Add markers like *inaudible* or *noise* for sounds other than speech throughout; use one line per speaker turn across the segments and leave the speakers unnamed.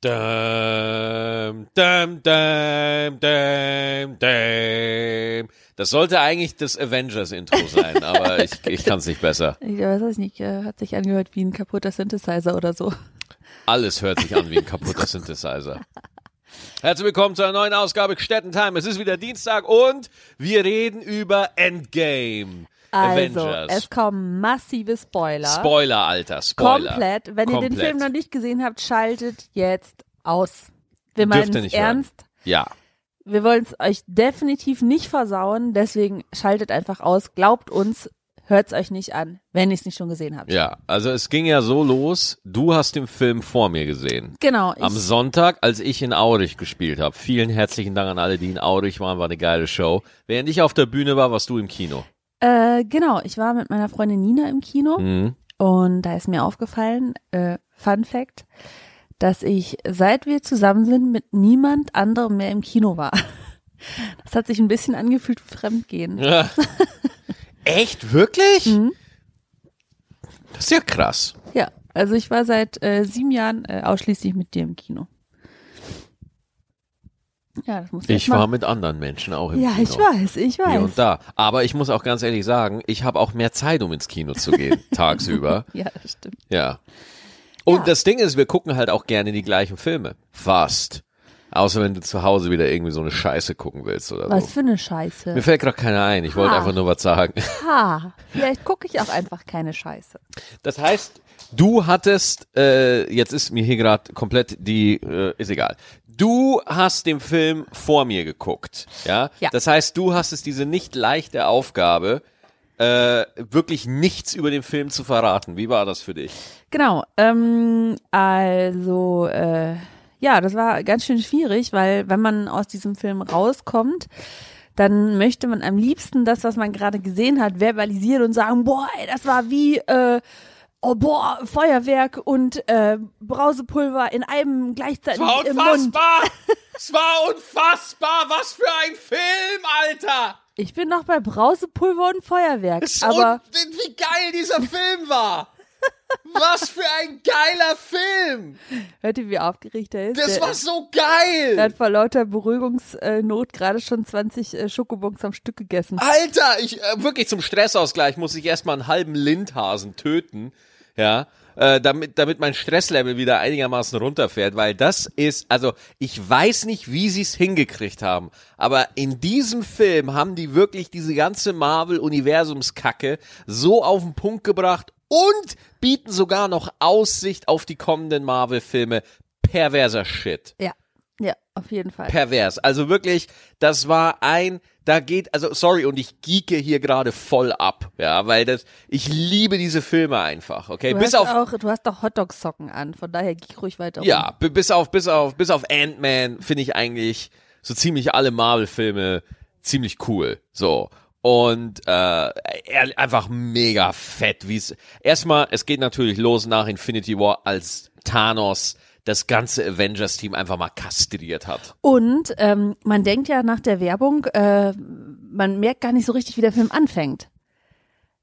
Dum, dum, dum, dum, dum. Das sollte eigentlich das Avengers-Intro sein, *laughs* aber ich, ich kann es nicht besser.
Ich weiß es nicht, äh, hat sich angehört wie ein kaputter Synthesizer oder so.
Alles hört sich an wie ein kaputter *laughs* Synthesizer. Herzlich willkommen zu einer neuen Ausgabe Städtentime. Es ist wieder Dienstag und wir reden über Endgame.
Also,
Avengers.
es kommen massive Spoiler.
Spoiler, Alter, Spoiler.
Komplett. Wenn ihr den
Komplett.
Film noch nicht gesehen habt, schaltet jetzt aus. Wir meinen es
nicht hören.
ernst.
Ja,
Wir wollen es euch definitiv nicht versauen, deswegen schaltet einfach aus. Glaubt uns, hört es euch nicht an, wenn ihr es nicht schon gesehen habt.
ja. Also es ging ja so los. Du hast den Film vor mir gesehen.
Genau.
Am Sonntag, als ich in Aurich gespielt habe. Vielen herzlichen Dank an alle, die in Aurich waren. War eine geile Show. Während ich auf der Bühne war, warst du im Kino.
Äh, genau, ich war mit meiner Freundin Nina im Kino.
Mhm.
Und da ist mir aufgefallen, äh, Fun Fact, dass ich, seit wir zusammen sind, mit niemand anderem mehr im Kino war. *laughs* Das hat sich ein bisschen angefühlt wie Fremdgehen.
Ja. Echt? Wirklich?
Mhm.
Das ist ja krass.
Ja, also ich war seit äh, sieben Jahren äh, ausschließlich mit dir im Kino. Ja, das muss
Ich
mal-
war mit anderen Menschen auch im
Ja,
Kino.
ich weiß, ich
Hier
weiß.
und da. Aber ich muss auch ganz ehrlich sagen, ich habe auch mehr Zeit, um ins Kino zu gehen, *laughs* tagsüber.
Ja, das stimmt.
Ja. Und
Ja.
das Ding ist, wir gucken halt auch gerne die gleichen Filme. Fast. Außer wenn du zu Hause wieder irgendwie so eine Scheiße gucken willst oder
Was
so.
für eine Scheiße.
Mir fällt gerade keiner ein. Ich wollte einfach nur was sagen. *laughs*
Ha, vielleicht gucke ich auch einfach keine Scheiße.
Das heißt, du hattest, äh, jetzt ist mir hier gerade komplett die, äh, ist egal. Du hast den Film vor mir geguckt, ja?
Ja.
Das heißt, du hast es diese nicht leichte Aufgabe, äh, wirklich nichts über den Film zu verraten. Wie war das für dich?
Genau, ähm, also äh, ja, das war ganz schön schwierig, weil wenn man aus diesem Film rauskommt, dann möchte man am liebsten das, was man gerade gesehen hat, verbalisieren und sagen, boah, ey, das war wie äh, oh boah, Feuerwerk und äh, Brausepulver in einem gleichzeitig im Mund. *laughs*
Es war unfassbar! Was für ein Film, Alter!
Ich bin noch bei Brausepulver und Feuerwerk, aber
wie geil dieser Film war! Was für ein geiler Film!
hört ihr, wie aufgeregt er ist?
Das
Der-
war so geil!
Er hat vor lauter Beruhigungsnot gerade schon 20 äh, Schokobons am Stück gegessen.
Alter, ich äh, wirklich zum Stressausgleich muss ich erstmal einen halben Lindhasen töten, ja, äh, damit damit mein Stresslevel wieder einigermaßen runterfährt, weil das ist, also ich weiß nicht, wie sie es hingekriegt haben, aber in diesem Film haben die wirklich diese ganze Marvel Universumskacke so auf den Punkt gebracht und bieten sogar noch Aussicht auf die kommenden Marvel Filme. Perverser Shit
Ja, ja, auf jeden Fall.
pervers. Also wirklich, das war ein, da geht, also sorry, und ich geeke hier gerade voll ab, ja, weil das, ich liebe diese Filme einfach, okay,
Du
bis
hast
auf,
auch, du hast doch Hotdog-Socken an, von daher geh ruhig weiter.
ja, b- bis auf, bis auf, bis auf Ant-Man finde ich eigentlich so ziemlich alle Marvel-Filme ziemlich cool, so. Und äh, einfach mega fett, wie es erstmal, es geht natürlich los nach Infinity War, als Thanos das ganze Avengers-Team einfach mal kastriert hat.
Und ähm, man denkt ja nach der Werbung, äh, man merkt gar nicht so richtig, wie der Film anfängt.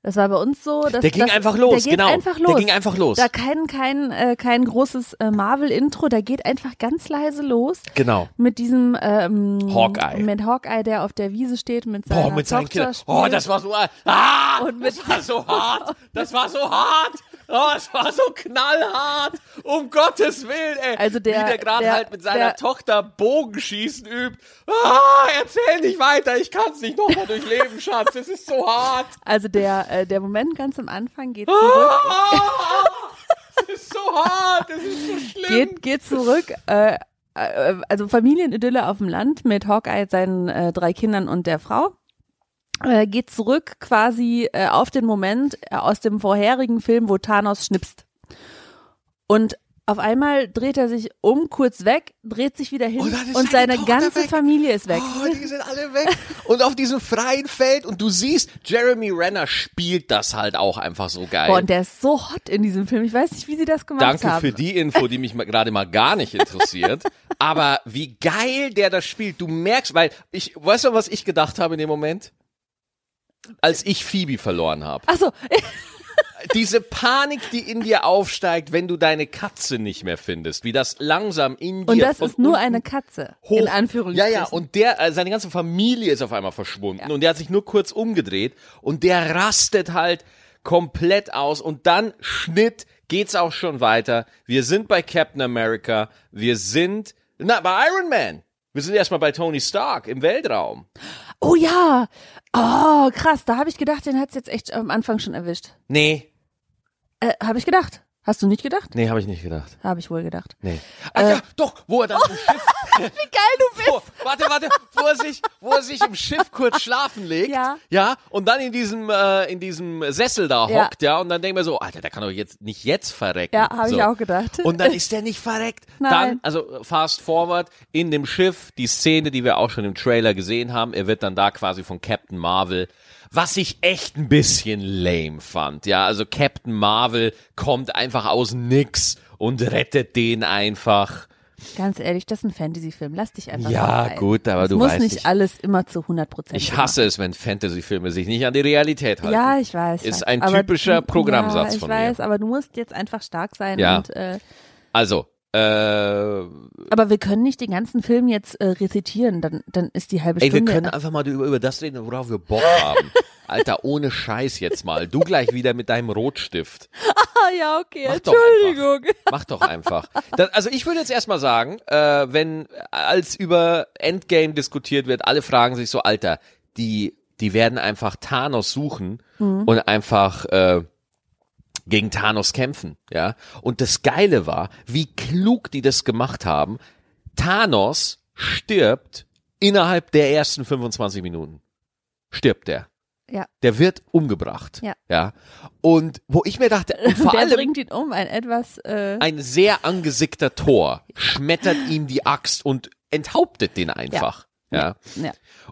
Das war bei uns so. Dass,
Der ging
dass,
einfach los,
der
genau.
Einfach los.
Der ging einfach los.
Da kein kein äh, kein großes äh, Marvel-Intro, der geht einfach ganz leise los
Genau.
mit diesem ähm,
Hawkeye.
mit Hawkeye, der auf der Wiese steht mit seiner
Boah, mit seinen Kindern. Oh, das war so, ah,
Und mit-
das war so hart. Das war so hart. Oh, es war so knallhart. Um Gottes Willen, ey.
Also der-
Wie der gerade halt mit seiner
der-
Tochter Bogenschießen übt. Ah, erzähl nicht weiter. Ich kann's nicht nochmal durchleben, Schatz. Es ist so hart.
Also der äh, der Moment ganz am Anfang geht
Ah,
zurück, *laughs*
es ist so hart. Es ist so schlimm.
geht geht zurück. Äh, äh, also Familienidylle auf dem Land mit Hawkeye, seinen äh, drei Kindern und der Frau. Äh, geht zurück quasi äh, auf den Moment äh, aus dem vorherigen Film, wo Thanos schnipst. Und auf einmal dreht er sich um, kurz weg, dreht sich wieder hin
ist
und
seine
seine ganze
weg.
Familie ist weg.
Oh, die sind alle weg. Und auf diesem freien Feld und du siehst, Jeremy Renner spielt das halt auch einfach so geil.
Boah, und der ist so hot in diesem Film. Ich weiß nicht, wie sie das gemacht
Danke
haben.
für die Info, die mich gerade mal gar nicht interessiert. Aber wie geil der das spielt. Du merkst, weil ich, weißt du, was ich gedacht habe in dem Moment? Als ich Phoebe verloren habe.
Ach so, *laughs*
diese Panik, die in dir aufsteigt, wenn du deine Katze nicht mehr findest, wie das langsam in dir
Und das ist nur eine Katze.
hoch.
In Anführungsstrichen.
Ja, ja, und der, äh, seine ganze Familie ist auf einmal verschwunden
Ja.
und der hat sich nur kurz umgedreht und der rastet halt komplett aus und dann Schnitt geht's auch schon weiter. Wir sind bei Captain America, wir sind, na, bei Iron Man. Wir sind erstmal bei Tony Stark im Weltraum.
Oh ja. Oh, krass. Da habe ich gedacht, den hat's jetzt echt am Anfang schon erwischt.
Nee,
Äh, habe ich gedacht. Hast du nicht gedacht?
nee, habe ich nicht gedacht.
Habe ich wohl gedacht.
Nee. Ah ja, doch, wo er dann im *laughs* Schiff,
Wie geil du bist.
wo, warte, warte, wo er sich, wo er sich im Schiff kurz schlafen legt.
Ja.
Ja, und dann in diesem, äh, in diesem Sessel da
Ja.
hockt, ja, und dann denkt man so, Alter, der kann doch jetzt nicht jetzt verrecken.
Ja, habe
so.
ich auch gedacht.
Und dann ist der nicht verreckt.
Nein.
Dann, also fast forward, in dem Schiff, die Szene, die wir auch schon im Trailer gesehen haben, er wird dann da quasi von Captain Marvel, was ich echt ein bisschen lame fand. Ja, also Captain Marvel kommt einfach aus nix und rettet den einfach.
Ganz ehrlich, das ist ein Fantasy-Film. Lass dich einfach
Ja,
drauf ein.
gut, aber
es
du
muss
weißt
nicht
nicht.
alles immer zu 100 Prozent.
Ich hasse es, wenn Fantasy-Filme sich nicht an die Realität halten.
Ja, ich weiß.
Ist
weiß.
ein
Aber
typischer
du-
Programmsatz
ja, ich
von
weiß,
mir.
aber du musst jetzt einfach stark sein
Ja.
und äh,
Also,
aber wir können nicht den ganzen Film jetzt äh, rezitieren, dann dann ist die halbe
ey, wir
Stunde.
können einfach mal über, über das reden, worauf wir Bock haben. *laughs* Alter, ohne Scheiß jetzt mal. Du gleich wieder mit deinem Rotstift.
ah, ja, okay,
Mach doch
Entschuldigung.
Mach doch einfach. Das, also ich würde jetzt erstmal sagen, äh, wenn als über Endgame diskutiert wird, alle fragen sich so, Alter, die, die werden einfach Thanos suchen und einfach äh, gegen Thanos kämpfen, ja. Und das Geile war, wie klug die das gemacht haben. Thanos stirbt innerhalb der ersten 25 Minuten. Stirbt der.
Ja.
Der wird umgebracht.
Ja.
Ja. Und wo ich mir dachte, vor *laughs*
Wer
allem
bringt ihn um? Ein etwas äh,
ein sehr angesickter Tor schmettert ihm die Axt und enthauptet den einfach. Ja.
ja.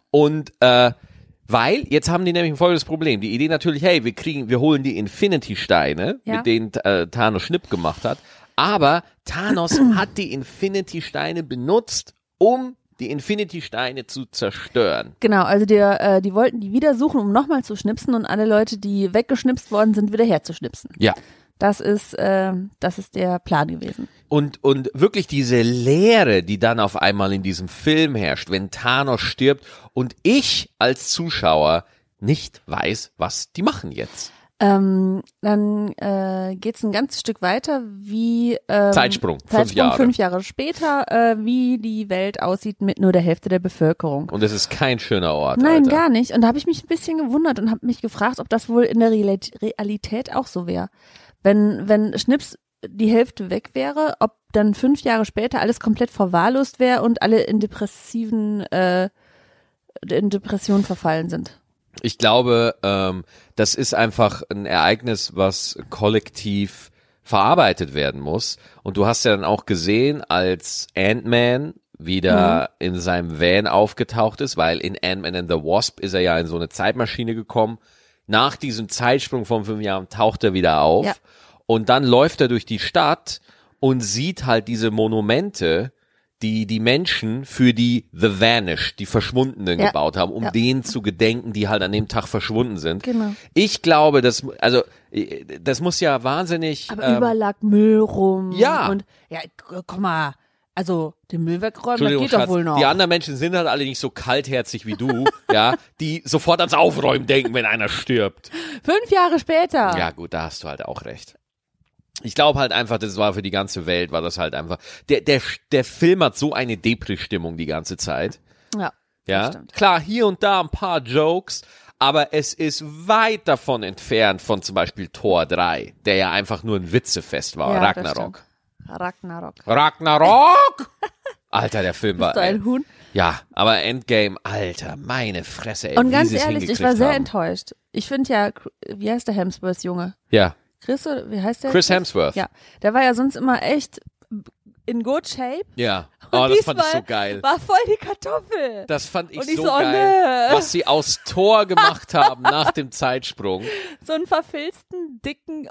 Und äh, weil jetzt haben die nämlich ein folgendes Problem. Die Idee natürlich, hey, wir kriegen, wir holen die Infinity-Steine,
Ja.
mit denen äh, Thanos Schnipp gemacht hat. Aber Thanos *clears throat* hat die Infinity-Steine benutzt, um die Infinity-Steine zu zerstören.
Genau, also die, äh, die wollten die wieder suchen, um nochmal zu schnipsen und alle Leute, die weggeschnipst worden sind, wieder herzuschnipsen.
Ja.
Das ist, äh, das ist der Plan gewesen.
Und, und wirklich diese Leere, die dann auf einmal in diesem Film herrscht, wenn Thanos stirbt und ich als Zuschauer nicht weiß, was die machen jetzt.
Ähm, dann äh, geht es ein ganzes Stück weiter, wie ähm,
Zeitsprung, fünf
Zeitsprung
Jahre.
fünf Jahre später, äh, wie die Welt aussieht mit nur der Hälfte der Bevölkerung.
Und es ist kein schöner Ort.
Nein,
Alter.
gar nicht. Und da habe ich mich ein bisschen gewundert und habe mich gefragt, ob das wohl in der Reali- Realität auch so wäre. Wenn, wenn Schnips die Hälfte weg wäre, ob dann fünf Jahre später alles komplett verwahrlost wäre und alle in depressiven, äh, in Depressionen verfallen sind.
Ich glaube, ähm, das ist einfach ein Ereignis, was kollektiv verarbeitet werden muss. Und du hast ja dann auch gesehen, als Ant-Man wieder in seinem Van aufgetaucht ist, weil in Ant-Man and the Wasp ist er ja in so eine Zeitmaschine gekommen. Nach diesem Zeitsprung von fünf Jahren taucht er wieder auf.
Ja.
Und dann läuft er durch die Stadt und sieht halt diese Monumente, die die Menschen für die The Vanished, die Verschwundenen
Ja.
gebaut haben, um
Ja.
denen zu gedenken, die halt an dem Tag verschwunden sind.
Genau.
Ich glaube, das, also, äh, das muss ja wahnsinnig.
Aber
ähm,
überall lag Müll rum.
ja.
Und ja, g- komm mal, also den Müll wegräumen, das geht doch
Schatz,
wohl noch.
die anderen Menschen sind halt alle nicht so kaltherzig wie du, *laughs* ja, die sofort ans Aufräumen denken, wenn einer stirbt.
Fünf Jahre später.
Ja, gut, da hast du halt auch recht. Ich glaube halt einfach, das war für die ganze Welt, war das halt einfach. Der, der, der Film hat so eine Depri-Stimmung die ganze Zeit.
ja.
Ja, klar, hier und da ein paar Jokes, aber es ist weit davon entfernt von zum Beispiel Tor 3, der ja einfach nur ein Witzefest war,
Ja,
Ragnarok.
Ragnarok.
Ragnarok! *laughs* Alter, der Film war.
Bist du ein Huhn?
Ja, aber Endgame, Alter, meine Fresse, ey.
Und ganz ehrlich, ich war sehr
haben.
enttäuscht. Ich finde ja, wie heißt der Hemsworth-Junge?
Ja,
Chris wie heißt der?
Chris Hemsworth.
Ja, der war ja sonst immer echt in good shape.
Ja.
Und
Oh, das fand ich so geil.
War voll die Kartoffel.
Das fand ich
ich
so
so, oh,
geil,
nö.
was sie aus Tor gemacht *laughs* haben nach dem Zeitsprung.
So einen verfilzten, dicken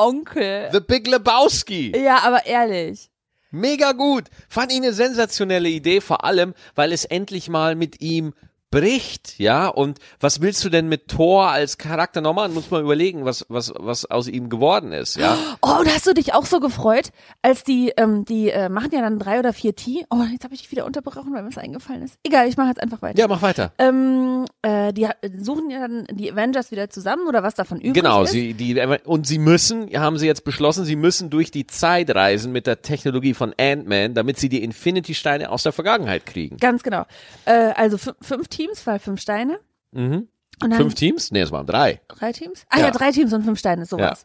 Onkel.
The Big Lebowski.
Ja, aber ehrlich.
Mega gut. Fand ich eine sensationelle Idee, vor allem, weil es endlich mal mit ihm bricht, ja, und was willst du denn mit Thor als Charakter nochmal? Muss man überlegen, was, was, was aus ihm geworden ist, ja.
Oh, da hast du dich auch so gefreut, als die, ähm, die äh, machen ja dann drei oder vier T. Oh, jetzt habe ich dich wieder unterbrochen, weil mir das eingefallen ist. Egal, ich mache jetzt einfach weiter.
Ja, mach weiter.
Ähm, äh, die ha- suchen ja dann die Avengers wieder zusammen oder was davon übrig
Genau,
ist.
sie, die, und sie müssen, haben sie jetzt beschlossen, sie müssen durch die Zeit reisen mit der Technologie von Ant-Man, damit sie die Infinity-Steine aus der Vergangenheit kriegen.
Ganz genau. Äh, also fün- fünf Teams, weil fünf Steine.
Mhm. Fünf Teams? Nee, es waren drei.
drei Teams? Ah ja.
Ja.
drei Teams und fünf Steine, sowas.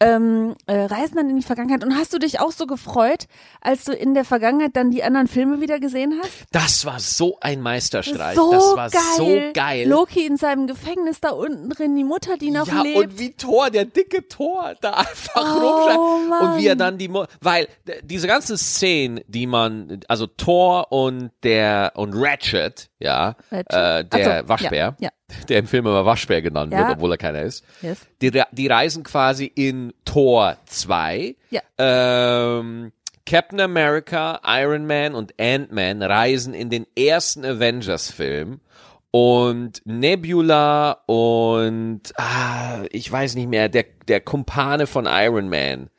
Ähm, äh, reisen dann in die Vergangenheit. Und hast du dich auch so gefreut, als du in der Vergangenheit dann die anderen Filme wieder gesehen hast?
Das war so ein Meisterstreich.
so
das war
geil.
so geil.
Loki in seinem Gefängnis da unten drin, die Mutter, die noch
ja,
lebt.
und wie Thor, der dicke Thor, da einfach
Oh.
Und wie er dann die, Mo weil d- diese ganzen Szenen, die man, also Thor und der, und Ratchet, ja,
Ratchet?
äh, der
so,
Waschbär,
ja, *laughs*
der im Film immer Waschbär genannt
Ja.
wird, obwohl er keiner ist.
Yes.
Die, die reisen quasi in Thor 2.
Ja.
Ähm, Captain America, Iron Man und Ant-Man reisen in den ersten Avengers-Film. Und Nebula und ah, ich weiß nicht mehr, der, der Kumpane von Iron Man,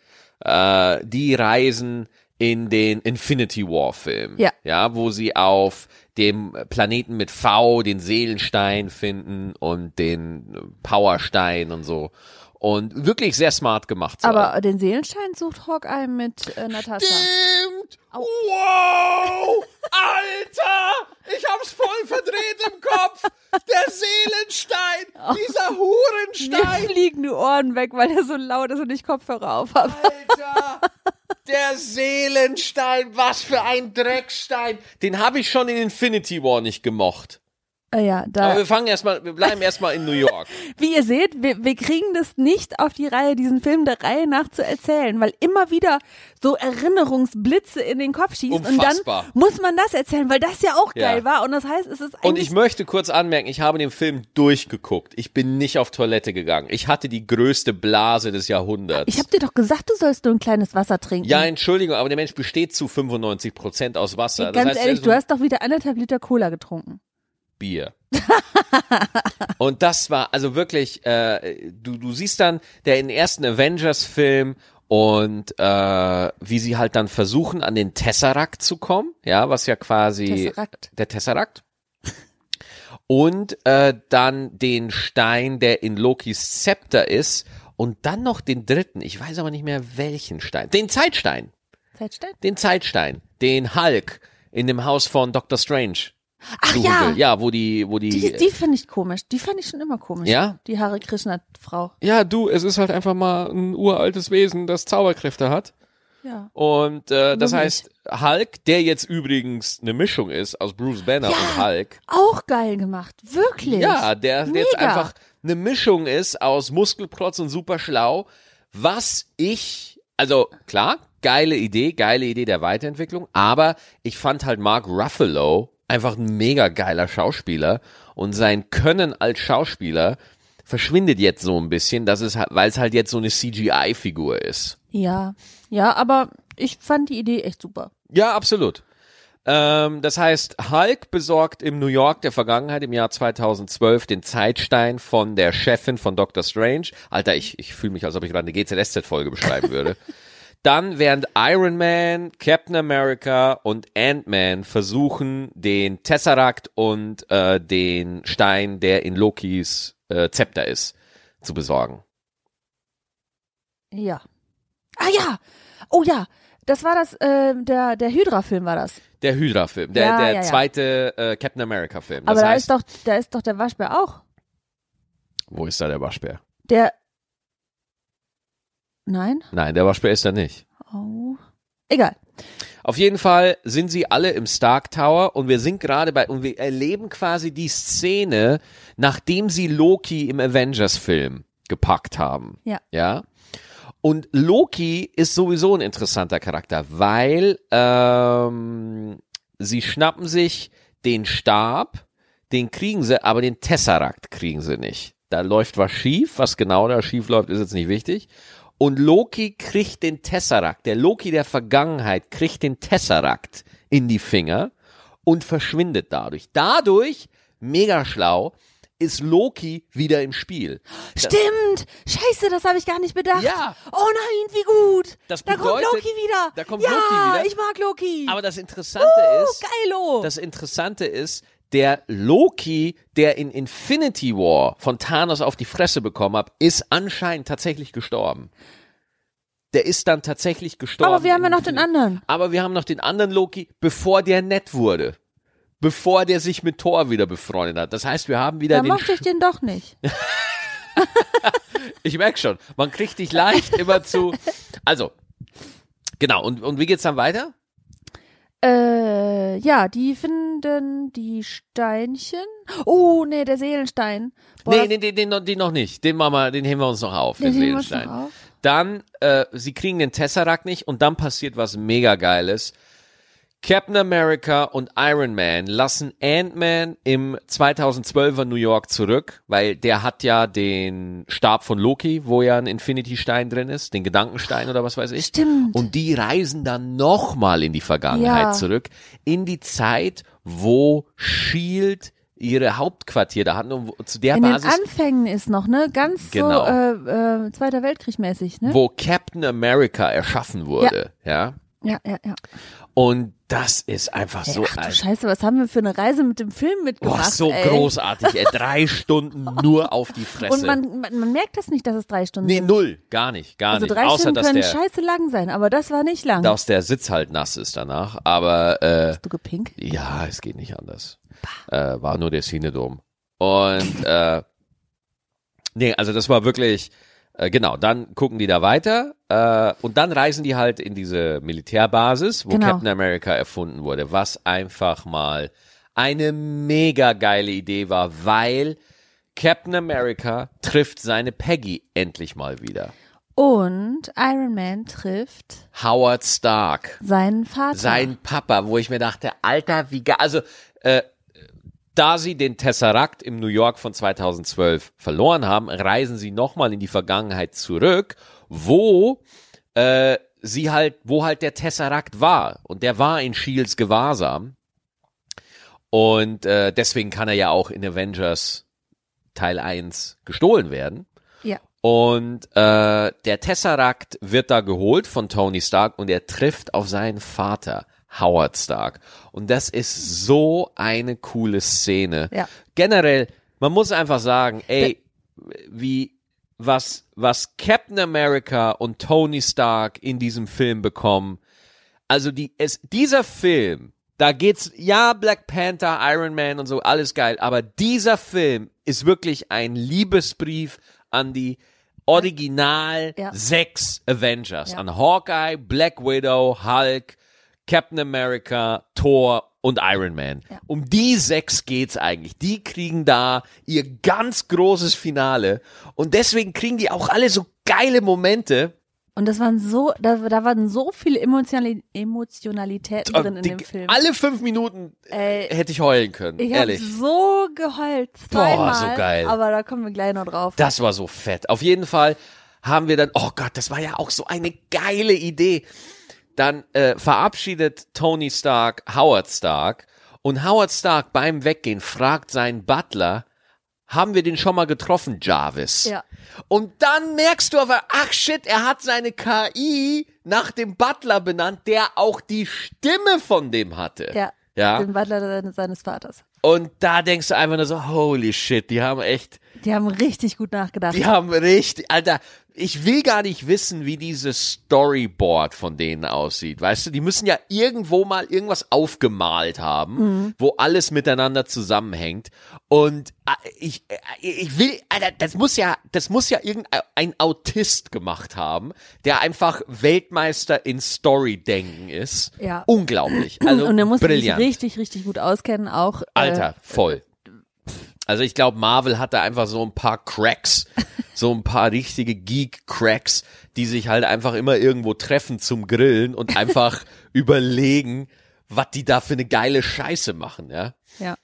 äh, die reisen in den Infinity War Film.
Ja.
Ja, wo sie auf dem Planeten mit V den Seelenstein finden und den Powerstein und so. Und wirklich sehr smart gemacht. so.
Aber den Seelenstein sucht Hawkeye mit äh, Natascha.
Stimmt!
Au.
Wow! *laughs* Alter! Ich hab's voll verdreht im Kopf! Der Seelenstein! Dieser
Mir
Hurenstein!
fliegen die Ohren weg, weil er so laut ist und ich Kopfhörer auf habe.
Alter! Der Seelenstein! Was für ein Dreckstein! Den habe ich schon in Infinity War nicht gemocht.
Äh, ja,
Aber
da.
wir fangen erstmal, wir bleiben erstmal in New York. *laughs*
Wie ihr seht, wir, wir kriegen das nicht auf die Reihe, diesen Film der Reihe nach zu erzählen, weil immer wieder so Erinnerungsblitze in den Kopf schießen
Unfassbar.
und dann muss man das erzählen, weil das ja auch
Ja.
geil war und das heißt, es ist
Und
eigentlich
ich möchte kurz anmerken, ich habe den Film durchgeguckt. Ich bin nicht auf Toilette gegangen. Ich hatte die größte Blase des Jahrhunderts.
ich habe dir doch gesagt, du sollst nur ein kleines Wasser trinken.
Ja, Entschuldigung, aber der Mensch besteht zu 95 Prozent aus Wasser.
Ganz
das heißt,
ehrlich,
so
du hast doch wieder anderthalb Liter Cola getrunken.
Bier. *laughs* Und das war also wirklich, äh, du, du siehst dann den ersten Avengers-Film und äh, wie sie halt dann versuchen, an den Tesseract zu kommen, ja, was ja quasi
Tesseract.
der Tesseract. Und äh, dann den Stein, der in Lokis Zepter ist. Und dann noch den dritten, ich weiß aber nicht mehr welchen Stein. Den Zeitstein.
Zeitstein?
Den Zeitstein. Den Hulk in dem Haus von Doctor Strange.
Ach
suchen
ja,
will. Ja, wo die, wo die.
die, die finde ich komisch. Die fand ich schon immer komisch.
Ja?
Die Hare Krishna-Frau.
ja, du, es ist halt einfach mal ein uraltes Wesen, das Zauberkräfte hat.
Ja.
Und äh, das
Warum
heißt, Hulk, der jetzt übrigens eine Mischung ist aus Bruce Banner
Ja.
und Hulk.
Auch geil gemacht. Wirklich.
Ja, der jetzt
Mega.
einfach eine Mischung ist aus Muskelprotz und super schlau, was ich, also klar, geile Idee, geile Idee der Weiterentwicklung, aber ich fand halt Mark Ruffalo einfach ein mega geiler Schauspieler und sein Können als Schauspieler verschwindet jetzt so ein bisschen, dass es, halt- weil es halt jetzt so eine CGI-Figur ist.
Ja. Ja, aber ich fand die Idee echt super.
Ja, absolut. Ähm, das heißt, Hulk besorgt im New York der Vergangenheit im Jahr 2012 den Zeitstein von der Chefin von Doctor Strange. Alter, ich, ich fühle mich, als ob ich gerade eine GZSZ-Folge beschreiben würde. *laughs* Dann während Iron Man, Captain America und Ant-Man versuchen, den Tesseract und äh, den Stein, der in Lokis äh, Zepter ist, zu besorgen.
Ja. Ah ja. Oh ja. Das war das, äh, der, der Hydra-Film war das.
Der Hydra-Film, der,
Ja,
der
ja, ja.
zweite äh, Captain America-Film.
Aber da
heißt,
ist doch, da ist doch der Waschbär auch.
wo ist da der Waschbär?
Der. Nein?
Nein, der Waschbär ist da nicht.
Oh. Egal.
Auf jeden Fall sind sie alle im Stark Tower und wir sind gerade bei und wir erleben quasi die Szene, nachdem sie Loki im Avengers-Film gepackt haben.
Ja.
Ja. Und Loki ist sowieso ein interessanter Charakter, weil ähm, sie schnappen sich den Stab, den kriegen sie, aber den Tesseract kriegen sie nicht. Da läuft was schief, was genau da schief läuft, ist jetzt nicht wichtig. Und Loki kriegt den Tesseract, der Loki der Vergangenheit kriegt den Tesseract in die Finger und verschwindet dadurch. Dadurch mega schlau, ist Loki wieder im Spiel.
Stimmt. Scheiße, das habe ich gar nicht bedacht.
Ja.
Oh nein, wie gut.
Das
da kommt
bedeutet-
Loki wieder.
da kommt
ja,
Loki wieder.
ich mag Loki.
Aber das Interessante
uh,
ist,
geilo.
das Interessante ist, der Loki, der in Infinity War von Thanos auf die Fresse bekommen hat, ist anscheinend tatsächlich gestorben. Der ist dann tatsächlich gestorben.
Aber wir haben ja noch den anderen.
Aber wir haben noch den anderen Loki, bevor der nett wurde. Bevor der sich mit Thor wieder befreundet hat. Das heißt, wir haben wieder
Da
den.
mochte ich den doch nicht. *laughs*
Ich merk schon, man kriegt dich leicht immer zu. Also, genau. Und, und wie geht's dann weiter?
Äh, ja, die finden die Steinchen. Oh, nee, der Seelenstein. Boah,
nee,
das-
nee, den, den, noch- den noch nicht. Den, machen wir, den heben wir uns noch auf, den,
Den
Seelenstein.
auf.
Dann, äh, sie kriegen den Tesseract nicht und dann passiert was mega geiles. Captain America und Iron Man lassen Ant-Man im 2012er New York zurück, weil der hat ja den Stab von Loki, wo ja ein Infinity-Stein drin ist, den Gedankenstein oder was weiß ich.
Stimmt.
Und die reisen dann nochmal in die Vergangenheit
Ja.
zurück, in die Zeit, wo Shield ihre Hauptquartier da hatten und zu der
In den
Basis,
Anfängen ist noch, ne? Ganz
Genau.
so äh, äh, Zweiter Weltkrieg mäßig, ne?
wo Captain America erschaffen wurde, ja.
Ja, ja, ja.
Und das ist einfach so
Ach du
ein
Scheiße, was haben wir für eine Reise mit dem Film
Boah,
mitgemacht?
so
ey.
großartig, ey. Drei *laughs* Stunden nur auf die Fresse.
Und man, man, man merkt das nicht, dass es drei Stunden
nee,
sind.
null. Gar nicht, gar
Also
nicht.
drei
Außer,
Stunden können
der,
scheiße lang sein, aber das war nicht lang.
dass der Sitz halt nass ist danach. Aber, äh,
Hast du gepinkt?
ja, es geht nicht anders. Äh, war nur der Cinedom. Und, äh, nee, also das war wirklich, äh, genau, dann gucken die da weiter, äh, und dann reisen die halt in diese Militärbasis, wo
Genau.
Captain America erfunden wurde, was einfach mal eine mega geile Idee war, weil Captain America trifft seine Peggy endlich mal wieder.
Und Iron Man trifft
Howard Stark,
seinen Vater.
sein Papa, wo ich mir dachte, Alter, wie geil. Also, äh, da sie den Tesseract im New York von 2012 verloren haben, reisen sie nochmal in die Vergangenheit zurück, wo äh, sie halt, wo halt der Tesseract war. Und der war in Shields Gewahrsam. Und äh, deswegen kann er ja auch in Avengers Teil 1 gestohlen werden.
ja.
Und äh, der Tesseract wird da geholt von Tony Stark und er trifft auf seinen Vater, Howard Stark. Und das ist so eine coole Szene.
Ja.
Generell, man muss einfach sagen, ey, wie was was Captain America und Tony Stark in diesem Film bekommen. Also die es dieser Film, da geht's ja Black Panther, Iron Man und so alles geil, aber dieser Film ist wirklich ein Liebesbrief an die Original
Ja.
sechs Avengers,
Ja.
an Hawkeye, Black Widow, Hulk, Captain America, Thor und Iron Man.
Ja.
Um die sechs geht's eigentlich. Die kriegen da ihr ganz großes Finale und deswegen kriegen die auch alle so geile Momente.
Und das waren so, da, da waren so viele Emotionali Emotionalitäten drin in
Die-
dem Film.
Alle fünf Minuten
Ey,
hätte ich heulen können,
ich
ehrlich.
so geheult.
Boah,
Zweimal,
so geil.
Aber da kommen wir gleich noch drauf.
Das war so fett. Auf jeden Fall haben wir dann, oh Gott, das war ja auch so eine geile Idee. Dann äh, verabschiedet Tony Stark Howard Stark und Howard Stark beim Weggehen fragt seinen Butler, haben wir den schon mal getroffen, Jarvis?
Ja.
Und dann merkst du aber, ach shit, er hat seine KI nach dem Butler benannt, der auch die Stimme von dem hatte.
Ja.
Ja.
Den Butler seines- Vaters.
Und da denkst du einfach nur so, holy shit, die haben echt,
Die haben richtig gut nachgedacht.
die haben richtig, Alter, ich will gar nicht wissen, wie dieses Storyboard von denen aussieht. Weißt du, die müssen ja irgendwo mal irgendwas aufgemalt haben,
Mhm.
wo alles miteinander zusammenhängt. Und äh, ich, äh, ich will, Alter, das muss ja, das muss ja irgendein Autist gemacht haben, der einfach Weltmeister in Story-Denken ist.
Ja.
Unglaublich. Also
und er muss sich richtig, richtig gut auskennen, auch. Äh,
Alter, voll. Also ich glaube, Marvel hatte einfach so ein paar Cracks, *laughs* so ein paar richtige Geek-Cracks, die sich halt einfach immer irgendwo treffen zum Grillen und *laughs* einfach überlegen, was die da für eine geile Scheiße machen, ja.
ja.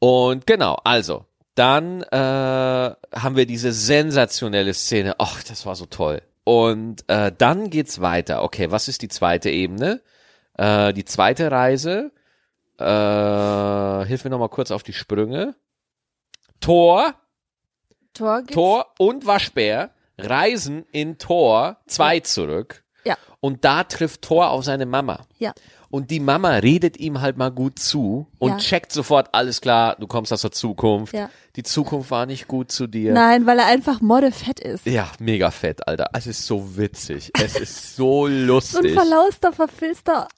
Und genau, also, dann äh, haben wir diese sensationelle Szene. Ach, das war so toll. Und äh, dann geht's weiter. Okay, was ist die zweite Ebene? Äh, die zweite Reise äh, hilf mir noch mal kurz auf die Sprünge. Thor,
Tor gibt's?
Thor und Waschbär reisen in Thor 2 zurück.
Ja.
Und da trifft Thor auf seine Mama.
Ja.
Und die Mama redet ihm halt mal gut zu und
Ja.
checkt sofort, alles klar, du kommst aus der Zukunft.
Ja.
Die Zukunft war nicht gut zu dir.
Nein, weil er einfach moddefett ist.
Ja, mega fett, Alter. Es ist so witzig. Es ist so *laughs*
So ein
lustig.
verlauster, verfilster,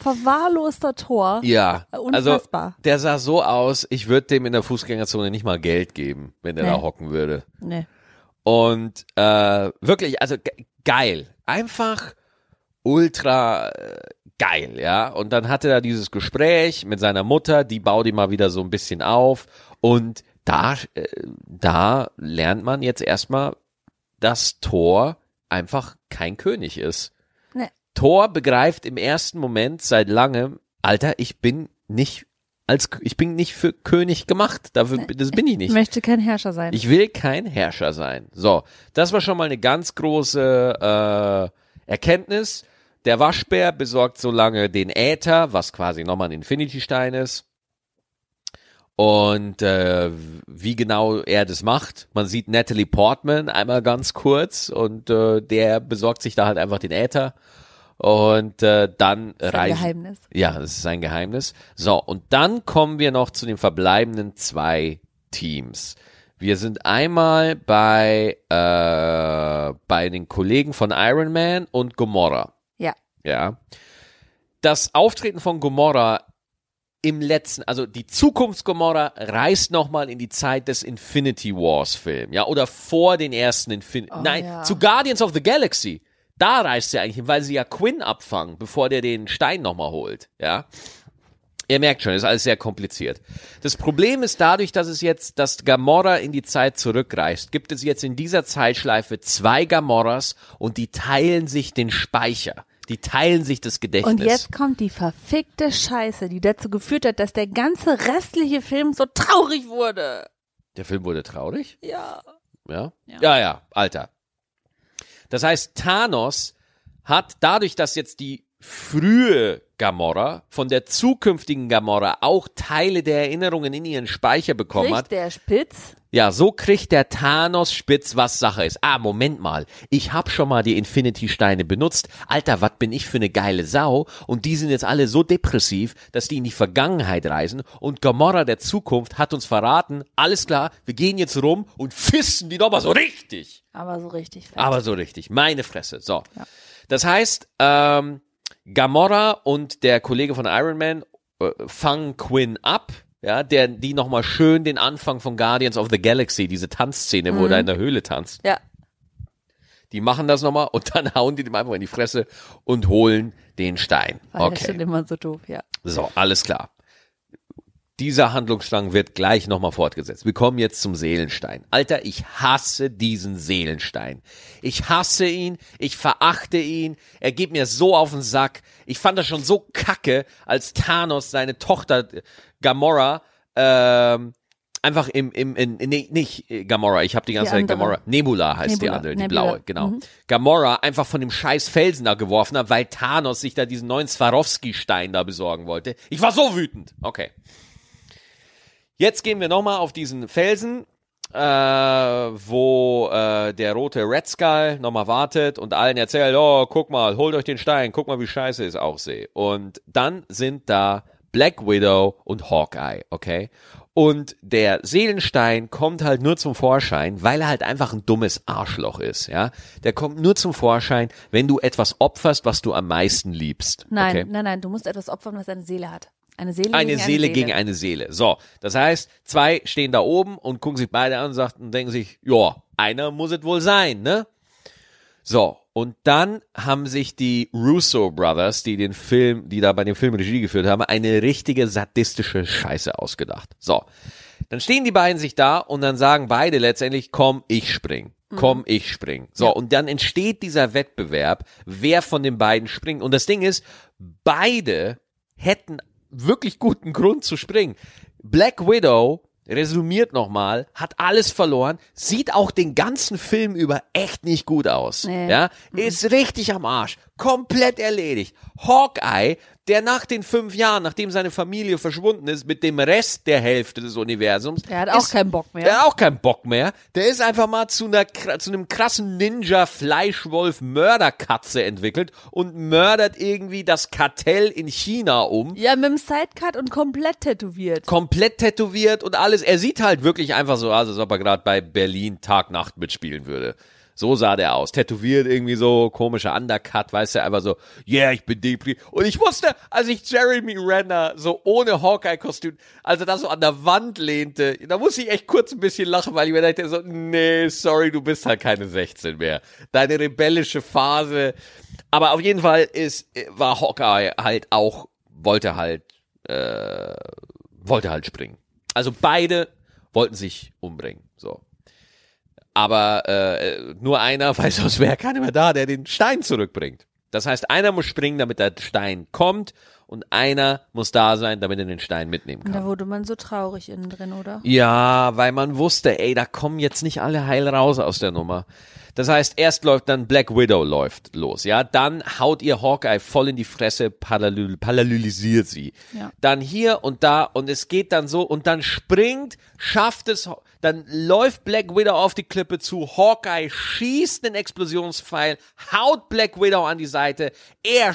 verwahrloster Tor.
ja, also
Unfassbar.
der sah so aus, ich würde dem in der Fußgängerzone nicht mal Geld geben, wenn der
Nee.
da hocken würde.
Nee.
Und äh, wirklich, also ge geil. Einfach ultra äh, geil, ja. Und dann hatte er dieses Gespräch mit seiner Mutter, die baut ihn mal wieder so ein bisschen auf. Und da, äh, da lernt man jetzt erstmal, dass Thor einfach kein König ist. Thor begreift im ersten Moment seit langem, Alter, ich bin nicht als ich bin nicht für König gemacht. Dafür, das bin ich nicht.
Ich *laughs* möchte kein Herrscher sein.
Ich will kein Herrscher sein. So, das war schon mal eine ganz große äh, Erkenntnis. Der Waschbär besorgt so lange den Äther, was quasi nochmal ein Infinity-Stein ist. Und äh, wie genau er das macht, man sieht Natalie Portman einmal ganz kurz und äh, der besorgt sich da halt einfach den Äther. Und äh, dann
das ist ein. Geheimnis.
Ja, das ist ein Geheimnis. So, und dann kommen wir noch zu den verbleibenden zwei Teams. Wir sind einmal bei, äh, bei den Kollegen von Iron Man und Gomorra.
Ja.
Ja. Das Auftreten von Gomorra im letzten, also die Zukunft Gomorra reist nochmal in die Zeit des Infinity Wars Film, ja, oder vor den ersten Infinity,
Oh,
nein,
ja.
zu Guardians of the Galaxy. Da reist sie eigentlich hin, weil sie ja Quinn abfangen, bevor der den Stein nochmal holt, ja. Ihr merkt schon, ist alles sehr kompliziert. Das Problem ist dadurch, dass es jetzt, dass Gamora in die Zeit zurückreist, gibt es jetzt in dieser Zeitschleife zwei Gamoras und die teilen sich den Speicher. Die teilen sich das Gedächtnis.
Und jetzt kommt die verfickte Scheiße, die dazu geführt hat, dass der ganze restliche Film so traurig wurde.
Der Film wurde traurig?
Ja.
Ja?
Ja.
Ja, ja, Alter. Das heißt, Thanos hat dadurch, dass jetzt die frühe Gamora von der zukünftigen Gamora auch Teile der Erinnerungen in ihren Speicher bekommen hat,
Kriegt der Spitz?
Ja, so kriegt der Thanos spitz, was Sache ist. Ah, Moment mal. Ich hab schon mal die Infinity-Steine benutzt. Alter, was bin ich für eine geile Sau? Und die sind jetzt alle so depressiv, dass die in die Vergangenheit reisen. Und Gamora der Zukunft hat uns verraten, alles klar, wir gehen jetzt rum und fisten die doch mal so richtig.
Aber so richtig fett.
Aber so richtig. Meine Fresse. So.
Ja.
Das heißt, ähm, Gamora und der Kollege von Iron Man äh, fangen Quinn ab. Ja, der, die nochmal schön den Anfang von Guardians of the Galaxy, diese Tanzszene, wo er da in der Höhle tanzt.
ja.
Die machen das nochmal und dann *laughs* hauen die dem einfach in die Fresse und holen den Stein.
War
Okay.
schon immer so doof, ja.
So, alles klar. Dieser Handlungsstrang wird gleich nochmal fortgesetzt. Wir kommen jetzt zum Seelenstein. Alter, ich hasse diesen Seelenstein. Ich hasse ihn, ich verachte ihn, er geht mir so auf den Sack. Ich fand das schon so kacke, als Thanos seine Tochter äh, Gamora ähm, einfach im, im, in, nee, nicht äh, Gamora, ich habe die ganze
Die
Zeit. Gamora, Nebula heißt die
Nebula,
andere, die
Nebula.
blaue, genau.
Mhm.
Gamora einfach von dem scheiß Felsen da geworfen hat, weil Thanos sich da diesen neuen Swarovski-Stein da besorgen wollte. Ich war so wütend. Okay. Jetzt gehen wir nochmal auf diesen Felsen, äh, wo äh, der rote Red Skull nochmal wartet und allen erzählt, oh, guck mal, holt euch den Stein, guck mal, wie scheiße ich es aussehe. Und dann sind da Black Widow und Hawkeye, okay? Und der Seelenstein kommt halt nur zum Vorschein, weil er halt einfach ein dummes Arschloch ist, ja? Der kommt nur zum Vorschein, wenn du etwas opferst, was du am meisten liebst.
Nein,
okay?
nein, nein, du musst etwas opfern, was eine Seele hat. Eine Seele
eine
gegen
Seele
eine
gegen eine Seele. So, das heißt, zwei stehen da oben und gucken sich beide an und, sagt, und denken sich, ja, einer muss es wohl sein, ne? So, und dann haben sich die Russo Brothers, die den Film, die da bei dem Film Regie geführt haben, eine richtige sadistische Scheiße ausgedacht. So, dann stehen die beiden sich da und dann sagen beide letztendlich, komm, ich spring. Komm, ich spring. So,
Ja.
und dann entsteht dieser Wettbewerb, wer von den beiden springt. Und das Ding ist, beide hätten wirklich guten Grund zu springen. Black Widow resümiert nochmal, hat alles verloren, sieht auch den ganzen Film über echt nicht gut aus.
Nee.
Ja, ist richtig am Arsch. komplett erledigt. Hawkeye, der nach den fünf Jahren, nachdem seine Familie verschwunden ist, mit dem Rest der Hälfte des Universums.
Der hat auch
ist,
keinen Bock mehr.
Der hat auch keinen Bock mehr. Der ist einfach mal zu einer, zu einem krassen Ninja Fleischwolf Mörderkatze entwickelt und mördert irgendwie das Kartell in China um.
Ja, mit dem Sidecut und komplett tätowiert.
Komplett tätowiert und alles. Er sieht halt wirklich einfach so aus, als ob er gerade bei Berlin Tag-Nacht mitspielen würde. So sah der aus. Tätowiert irgendwie so, komischer Undercut, weißt du, einfach so, yeah, ich bin Depri. Und ich wusste, als ich Jeremy Renner so ohne Hawkeye-Kostüm, als er da so an der Wand lehnte, da musste ich echt kurz ein bisschen lachen, weil ich mir dachte so, nee, sorry, du bist halt keine 16 mehr. Deine rebellische Phase. Aber auf jeden Fall ist, war Hawkeye halt auch, wollte halt, äh, wollte halt springen. Also beide wollten sich umbringen. Aber äh, nur einer, *laughs* weil sonst wäre keiner mehr da, der den Stein zurückbringt. Das heißt, einer muss springen, damit der Stein kommt und einer muss da sein, damit er den Stein mitnehmen kann.
Und da wurde man so traurig innen drin, oder?
Ja, weil man wusste, ey, da kommen jetzt nicht alle heil raus aus der Nummer. Das heißt, erst läuft dann Black Widow läuft los, ja, dann haut ihr Hawkeye voll in die Fresse, parallel, parallelisiert sie.
Ja.
Dann hier und da und es geht dann so und dann springt, schafft es, dann läuft Black Widow auf die Klippe zu, Hawkeye schießt einen Explosionspfeil, haut Black Widow an die Seite, er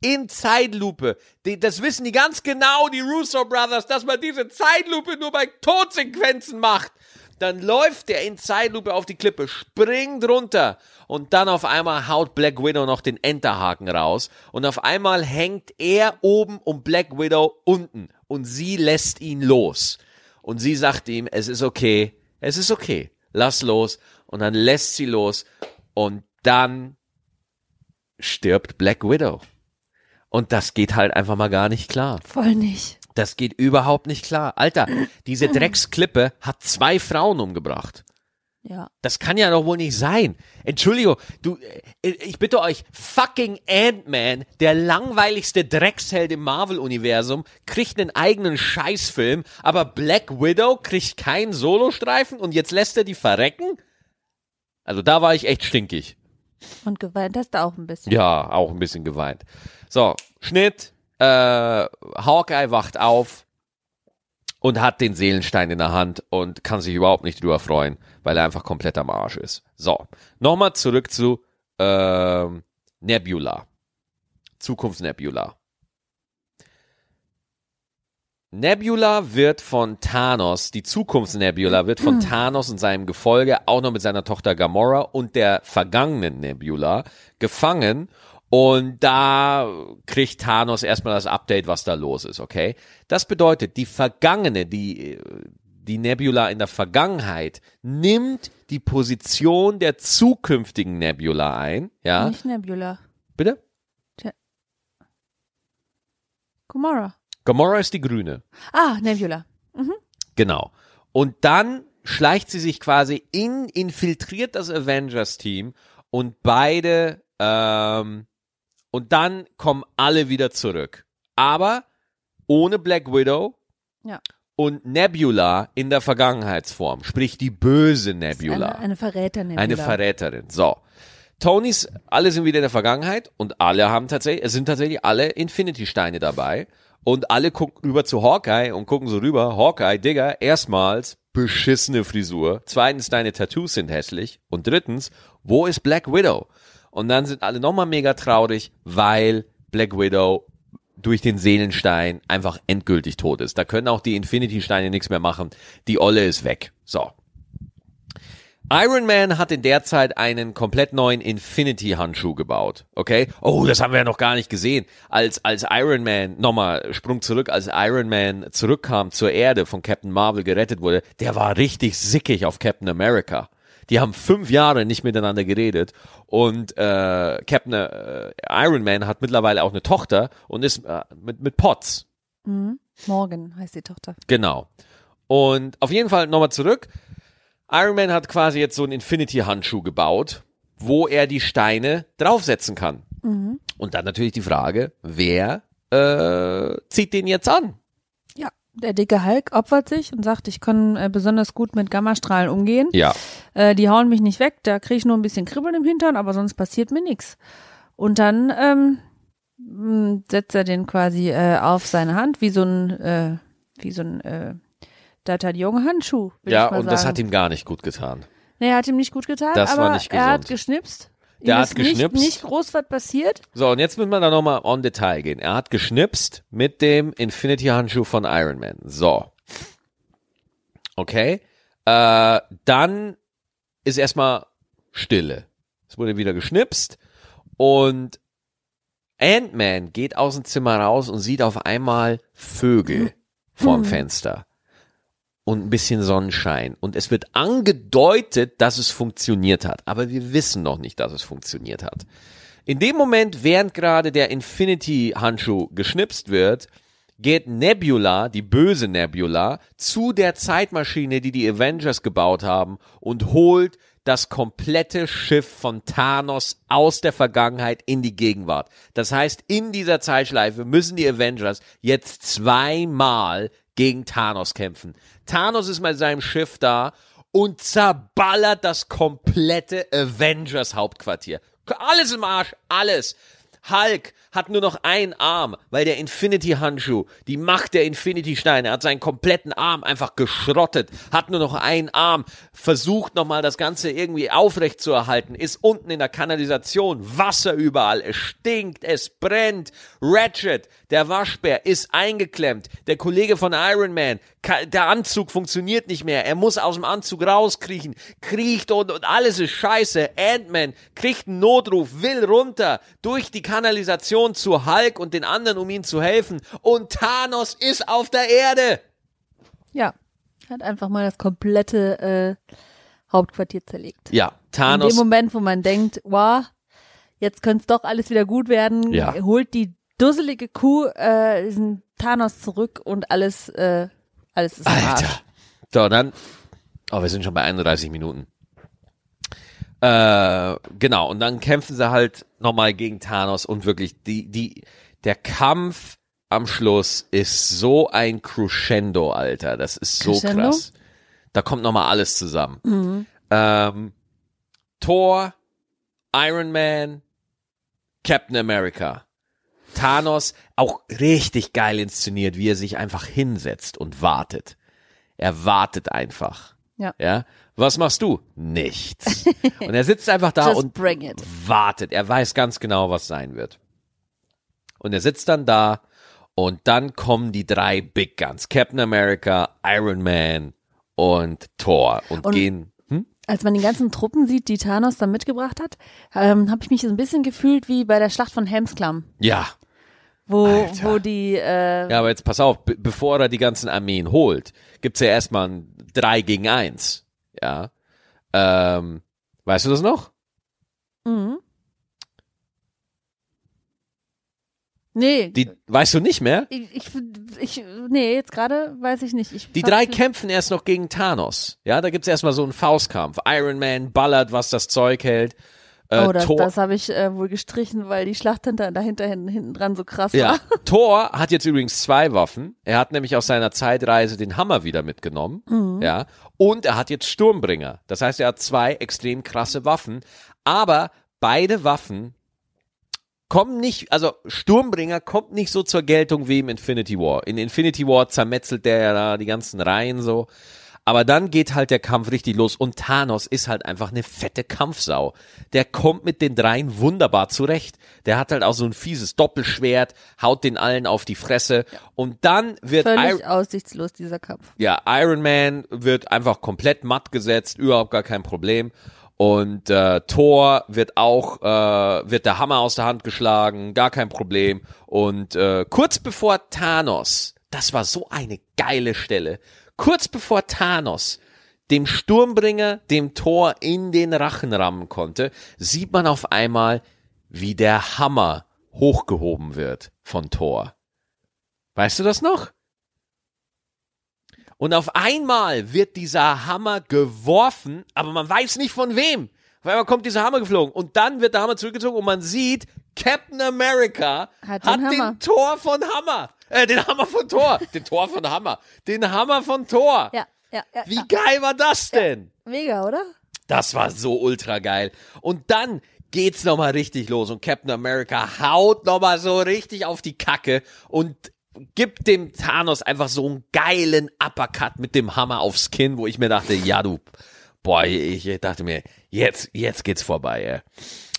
in Zeitlupe. Die, das wissen die ganz genau, die Russo Brothers, dass man diese Zeitlupe nur bei Todsequenzen macht. Dann läuft der in Zeitlupe auf die Klippe, springt runter und dann auf einmal haut Black Widow noch den Enterhaken raus und auf einmal hängt er oben und Black Widow unten und sie lässt ihn los. Und sie sagt ihm, es ist okay, es ist okay, lass los. Und dann lässt sie los und dann stirbt Black Widow. Und das geht halt einfach mal gar nicht klar.
Voll nicht.
Das geht überhaupt nicht klar. Alter, diese *clears throat* Drecksklippe hat zwei Frauen umgebracht.
Ja.
Das kann ja doch wohl nicht sein. Entschuldigung, du, äh, ich bitte euch, fucking Ant-Man, der langweiligste Drecksheld im Marvel-Universum, kriegt einen eigenen Scheißfilm, aber Black Widow kriegt keinen Solostreifen und jetzt lässt er die verrecken? Also da war ich echt stinkig.
Und geweint hast du auch ein bisschen.
Ja, auch ein bisschen geweint. So, Schnitt, äh, Hawkeye wacht auf und hat den Seelenstein in der Hand und kann sich überhaupt nicht drüber freuen, weil er einfach komplett am Arsch ist. So, nochmal zurück zu äh, Nebula. Zukunftsnebula. Nebula wird von Thanos, die Zukunftsnebula wird von Thanos und seinem Gefolge, auch noch mit seiner Tochter Gamora und der vergangenen Nebula gefangen und da kriegt Thanos erstmal das Update, was da los ist, okay? Das bedeutet, die vergangene, die, die Nebula in der Vergangenheit nimmt die Position der zukünftigen Nebula ein, ja?
Nicht Nebula.
Bitte?
Gamora.
Gamora ist die grüne.
Ah, Nebula.
Genau. Und dann schleicht sie sich quasi in, infiltriert das Avengers-Team und beide, ähm, und dann kommen alle wieder zurück. Aber ohne Black Widow
Ja.
und Nebula in der Vergangenheitsform, sprich die böse Nebula.
Eine, eine Verräter-Nebula.
Eine Verräterin. So. Tonys, alle sind wieder in der Vergangenheit und alle haben tatsächlich, es sind tatsächlich alle Infinity-Steine dabei. Und alle gucken rüber zu Hawkeye und gucken so rüber. Hawkeye, Digga, erstmals beschissene Frisur. Zweitens, deine Tattoos sind hässlich. Und drittens, wo ist Black Widow? Und dann sind alle nochmal mega traurig, weil Black Widow durch den Seelenstein einfach endgültig tot ist. Da können auch die Infinity-Steine nichts mehr machen. Die Olle ist weg. So. Iron Man hat in der Zeit einen komplett neuen Infinity-Handschuh gebaut. Okay? Oh, das haben wir ja noch gar nicht gesehen. Als, als Iron Man, nochmal, Sprung zurück, als Iron Man zurückkam zur Erde, von Captain Marvel gerettet wurde, der war richtig sickig auf Captain America. Die haben fünf Jahre nicht miteinander geredet und äh, Captain äh, Iron Man hat mittlerweile auch eine Tochter und ist äh, mit, mit Potts.
Morgan heißt die Tochter.
Genau. Und auf jeden Fall nochmal zurück. Iron Man hat quasi jetzt so einen Infinity-Handschuh gebaut, wo er die Steine draufsetzen kann. Und dann natürlich die Frage, wer äh, zieht den jetzt an?
Ja. Der dicke Hulk opfert sich und sagt, ich kann äh, besonders gut mit Gammastrahlen umgehen.
Ja.
Äh, die hauen mich nicht weg, da kriege ich nur ein bisschen Kribbeln im Hintern, aber sonst passiert mir nichts. Und dann ähm, setzt er den quasi äh, auf seine Hand, wie so ein, äh, wie so ein äh, D'Artagnan-Handschuh. will
Ja,
ich mal
und das
sagen.
hat ihm gar nicht gut getan.
Nee, hat ihm nicht gut getan,
Das
aber
war nicht
er hat geschnipst. Ihm
Der
ist
hat geschnipst.
Nicht, nicht groß was passiert.
So, und jetzt müssen wir da nochmal on Detail gehen. Er hat geschnipst mit dem Infinity-Handschuh von Iron Man. So. Okay. Äh, dann ist erstmal Stille. Es wurde wieder geschnipst und Ant-Man geht aus dem Zimmer raus und sieht auf einmal Vögel vorm Fenster und ein bisschen Sonnenschein. Und es wird angedeutet, dass es funktioniert hat. Aber wir wissen noch nicht, dass es funktioniert hat. In dem Moment, während gerade der Infinity-Handschuh geschnipst wird, geht Nebula, die böse Nebula, zu der Zeitmaschine, die die Avengers gebaut haben und holt das komplette Schiff von Thanos aus der Vergangenheit in die Gegenwart. Das heißt, in dieser Zeitschleife müssen die Avengers jetzt zweimal gegen Thanos kämpfen. Thanos ist mit seinem Schiff da und zerballert das komplette Avengers Hauptquartier. Alles im Arsch, alles. Hulk hat nur noch einen Arm, weil der Infinity-Handschuh, die Macht der Infinity-Steine, hat seinen kompletten Arm einfach geschrottet, hat nur noch einen Arm, versucht nochmal das Ganze irgendwie aufrecht zu erhalten, ist unten in der Kanalisation, Wasser überall, es stinkt, es brennt. Ratchet, der Waschbär, ist eingeklemmt. Der Kollege von Iron Man, der Anzug funktioniert nicht mehr, er muss aus dem Anzug rauskriechen, kriecht und, und alles ist scheiße. Ant-Man kriegt einen Notruf, will runter durch die Kanalisation zu Hulk und den anderen, um ihm zu helfen. Und Thanos ist auf der Erde.
Ja, hat einfach mal das komplette äh, Hauptquartier zerlegt.
Ja,
In dem
Thanos.
Moment, wo man denkt, wow, jetzt könnte es doch alles wieder gut werden,
Ja.
holt die dusselige Kuh äh, diesen Thanos zurück und alles, äh, alles ist.
Alter. So, dann. Oh, wir sind schon bei 31 Minuten. Äh, genau, und dann kämpfen sie halt nochmal gegen Thanos und wirklich, die, die, der Kampf am Schluss ist so ein Crescendo, Alter. Das ist so
Crescendo?
krass. Da kommt nochmal alles zusammen. Ähm, Thor, Iron Man, Captain America. Thanos auch richtig geil inszeniert, wie er sich einfach hinsetzt und wartet. Er wartet einfach.
Ja.
Ja. Was machst du? Nichts. *laughs* Und er sitzt einfach da und wartet. Er weiß ganz genau, was sein wird. Und er sitzt dann da und dann kommen die drei Big Guns. Captain America, Iron Man und Thor und,
Und-
gehen. Hm?
Als man die ganzen Truppen sieht, die Thanos da mitgebracht hat, ähm, habe ich mich so ein bisschen gefühlt wie bei der Schlacht von Helmsklamm,
Ja.
wo,
Alter.
wo die, äh,
Ja, aber jetzt pass auf, be bevor er die ganzen Armeen holt, gibt's ja erstmal ein 3 gegen 1. Ja. Ähm, weißt du das noch?
mhm. nee,
Die, weißt du nicht mehr?
ich, ich, ich, nee, jetzt gerade weiß ich nicht. Ich
Die drei kämpfen erst noch gegen Thanos. Ja, da gibt's erstmal so einen Faustkampf. Iron Man ballert, was das Zeug hält. Äh,
Oh, das,
Thor,
das habe ich äh, wohl gestrichen, weil die Schlacht hinter, dahinter hinten, hinten dran so krass
ja,
war. *laughs*
Thor hat jetzt übrigens zwei Waffen. Er hat nämlich aus seiner Zeitreise den Hammer wieder mitgenommen.
Mhm.
Ja, und er hat jetzt Sturmbringer. Das heißt, er hat zwei extrem krasse Waffen. Aber beide Waffen kommen nicht, also Sturmbringer kommt nicht so zur Geltung wie im Infinity War. In Infinity War zermetzelt der ja da die ganzen Reihen so. Aber dann geht halt der Kampf richtig los und Thanos ist halt einfach eine fette Kampfsau. Der kommt mit den dreien wunderbar zurecht. Der hat halt auch so ein fieses Doppelschwert, haut den allen auf die Fresse und dann wird
Völlig
Iron,
aussichtslos, dieser Kampf.
ja, Iron Man wird einfach komplett matt gesetzt, überhaupt gar kein Problem. Und äh, Thor wird auch, äh, wird der Hammer aus der Hand geschlagen, gar kein Problem. Und äh, kurz bevor Thanos, das war so eine geile Stelle, kurz bevor Thanos dem Sturmbringer, dem Thor in den Rachen rammen konnte, sieht man auf einmal, wie der Hammer hochgehoben wird von Thor. Weißt du das noch? Und auf einmal wird dieser Hammer geworfen, aber man weiß nicht von wem. Auf einmal kommt dieser Hammer geflogen und dann wird der Hammer zurückgezogen und man sieht, Captain America
Hat
hat,
den
den Tor von Hammer. Äh, den Hammer von Thor. den Tor von Hammer. Den Hammer von Thor.
Ja, ja, ja.
Wie
ja.
geil war das denn?
Mega, oder?
Das war so ultra geil. Und dann geht's nochmal richtig los und Captain America haut nochmal so richtig auf die Kacke und gibt dem Thanos einfach so einen geilen Uppercut mit dem Hammer aufs Kinn, wo ich mir dachte, ja du, boah, ich dachte mir, jetzt, jetzt geht's vorbei. Ey.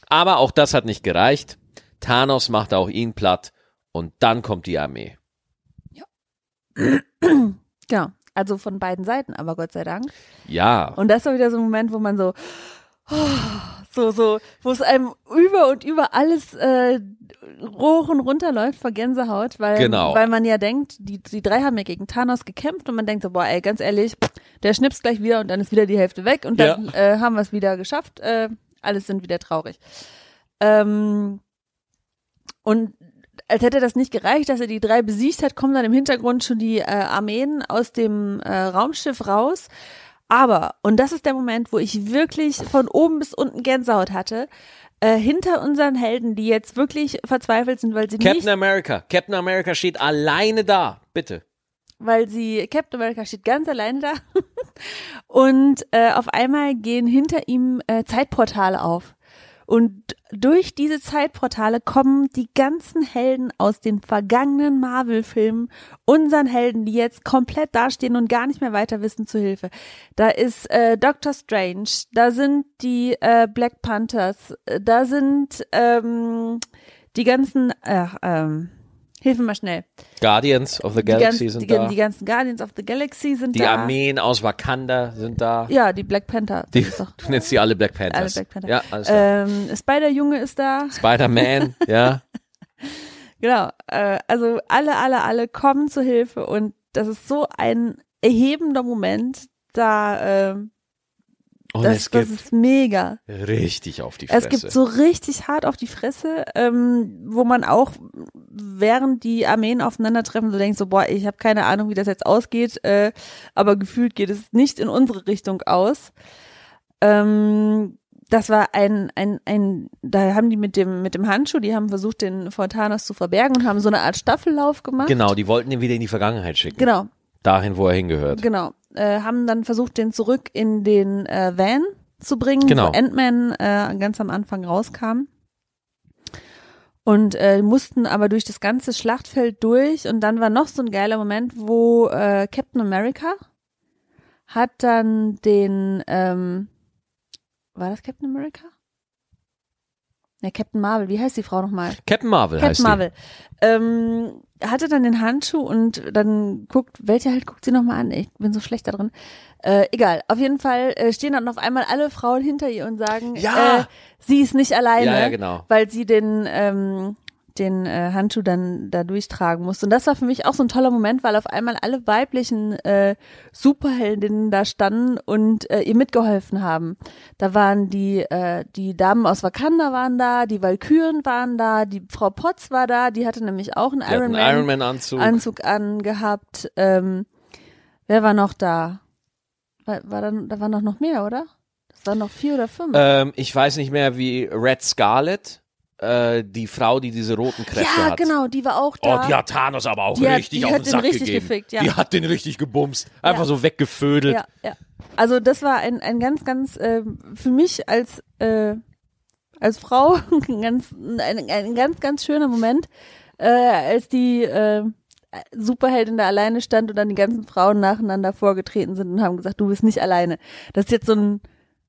Aber auch das hat nicht gereicht. Thanos macht auch ihn platt und dann kommt die Armee. *clears throat*
Genau. Also von beiden Seiten, aber Gott sei Dank.
Ja.
Und das war wieder so ein Moment, wo man so, so, so, wo es einem über und über alles äh, hoch und runter läuft vor Gänsehaut, weil,
Genau.
weil man ja denkt, die, die drei haben ja gegen Thanos gekämpft und man denkt so, boah, ey, ganz ehrlich, der schnipst gleich wieder und dann ist wieder die Hälfte weg und dann äh, haben wir es wieder geschafft, äh, alles sind wieder traurig. Ähm, und als hätte das nicht gereicht, dass er die drei besiegt hat, kommen dann im Hintergrund schon die äh, Armeen aus dem äh, Raumschiff raus. Aber, und das ist der Moment, wo ich wirklich von oben bis unten Gänsehaut hatte, äh, hinter unseren Helden, die jetzt wirklich verzweifelt sind, weil sie
Captain
nicht,
America. Captain America steht alleine da. Bitte.
weil sie, Captain America steht ganz alleine da *laughs* und äh, auf einmal gehen hinter ihm äh, Zeitportale auf. Und durch diese Zeitportale kommen die ganzen Helden aus den vergangenen Marvel-Filmen unseren Helden, die jetzt komplett dastehen und gar nicht mehr weiter wissen, zu Hilfe. Da ist äh, Doctor Strange, da sind die äh, Black Panthers, äh, da sind ähm, die ganzen, äh, ähm, hilf mir mal schnell.
Guardians of the
Die,
Galaxy
ganzen,
sind
die,
da.
die ganzen Guardians of the Galaxy sind
Die
da.
Armeen aus Wakanda sind da.
Ja, die Black Panther.
Die,
das
du nennst die alle Black Panthers.
Alle Black Panther.
Ja, alles klar.
ähm, Spider-Junge ist da.
Spider-Man, *laughs* ja.
Genau. Äh, also alle, alle, alle kommen zu Hilfe und das ist so ein erhebender Moment. Da, äh,
Und
das,
es
das
gibt
ist mega.
richtig auf die Fresse.
Es gibt so richtig hart auf die Fresse, ähm, wo man auch während die Armeen aufeinandertreffen so denkt so boah ich habe keine Ahnung wie das jetzt ausgeht, äh, aber gefühlt geht es nicht in unsere Richtung aus. Ähm, das war ein ein ein da haben die mit dem mit dem Handschuh, die haben versucht den vor Thanos zu verbergen und haben so eine Art Staffellauf gemacht.
Genau, die wollten ihn wieder in die Vergangenheit schicken.
Genau.
Dahin, wo er hingehört.
Genau. Äh, haben dann versucht, den zurück in den äh, Van zu bringen,
Genau.
wo Ant-Man äh, ganz am Anfang rauskam. Und äh, mussten aber durch das ganze Schlachtfeld durch und dann war noch so ein geiler Moment, wo äh, Captain America hat dann den, ähm, war das Captain America? Ne, Captain Marvel, wie heißt die Frau nochmal?
Captain Marvel heißt
Captain Marvel. Ähm, hatte dann den Handschuh und dann guckt, welche halt guckt sie nochmal an? Ich bin so schlecht da drin. Äh, egal, auf jeden Fall äh, stehen dann auf einmal alle Frauen hinter ihr und sagen,
Ja.
äh, sie ist nicht
die.
alleine,
Ja, ja, genau.
weil sie den ähm, den äh, Handschuh dann da durchtragen musste. Und das war für mich auch so ein toller Moment, weil auf einmal alle weiblichen äh, Superheldinnen da standen und äh, ihr mitgeholfen haben. Da waren die äh, die Damen aus Wakanda waren da, die Valkyren waren da, die Frau Potts war da, die hatte nämlich auch einen Iron Man,
Iron Man Anzug.
Anzug angehabt. Ähm, wer war noch da? War, war dann, da waren doch noch mehr, oder? Das waren noch vier oder fünf.
ähm, ich weiß nicht mehr, wie Red Scarlet, äh, die Frau, die diese roten Kräfte
ja,
hat.
genau, die war auch
Oh,
da.
die hat Thanos aber auch
Die hat-
richtig
die
auf
hat
den
den
Sack
richtig
gegeben.
gefickt, ja.
Die hat den richtig gebumst. Einfach
Ja.
so weggefödelt.
Ja, ja. Also das war ein, ein ganz, ganz, äh, für mich als, äh, als Frau *laughs* ein ganz, ein, ein ganz, ganz schöner Moment, äh, als die äh, Superheldin da alleine stand und dann die ganzen Frauen nacheinander vorgetreten sind und haben gesagt, du bist nicht alleine. Das ist jetzt so ein,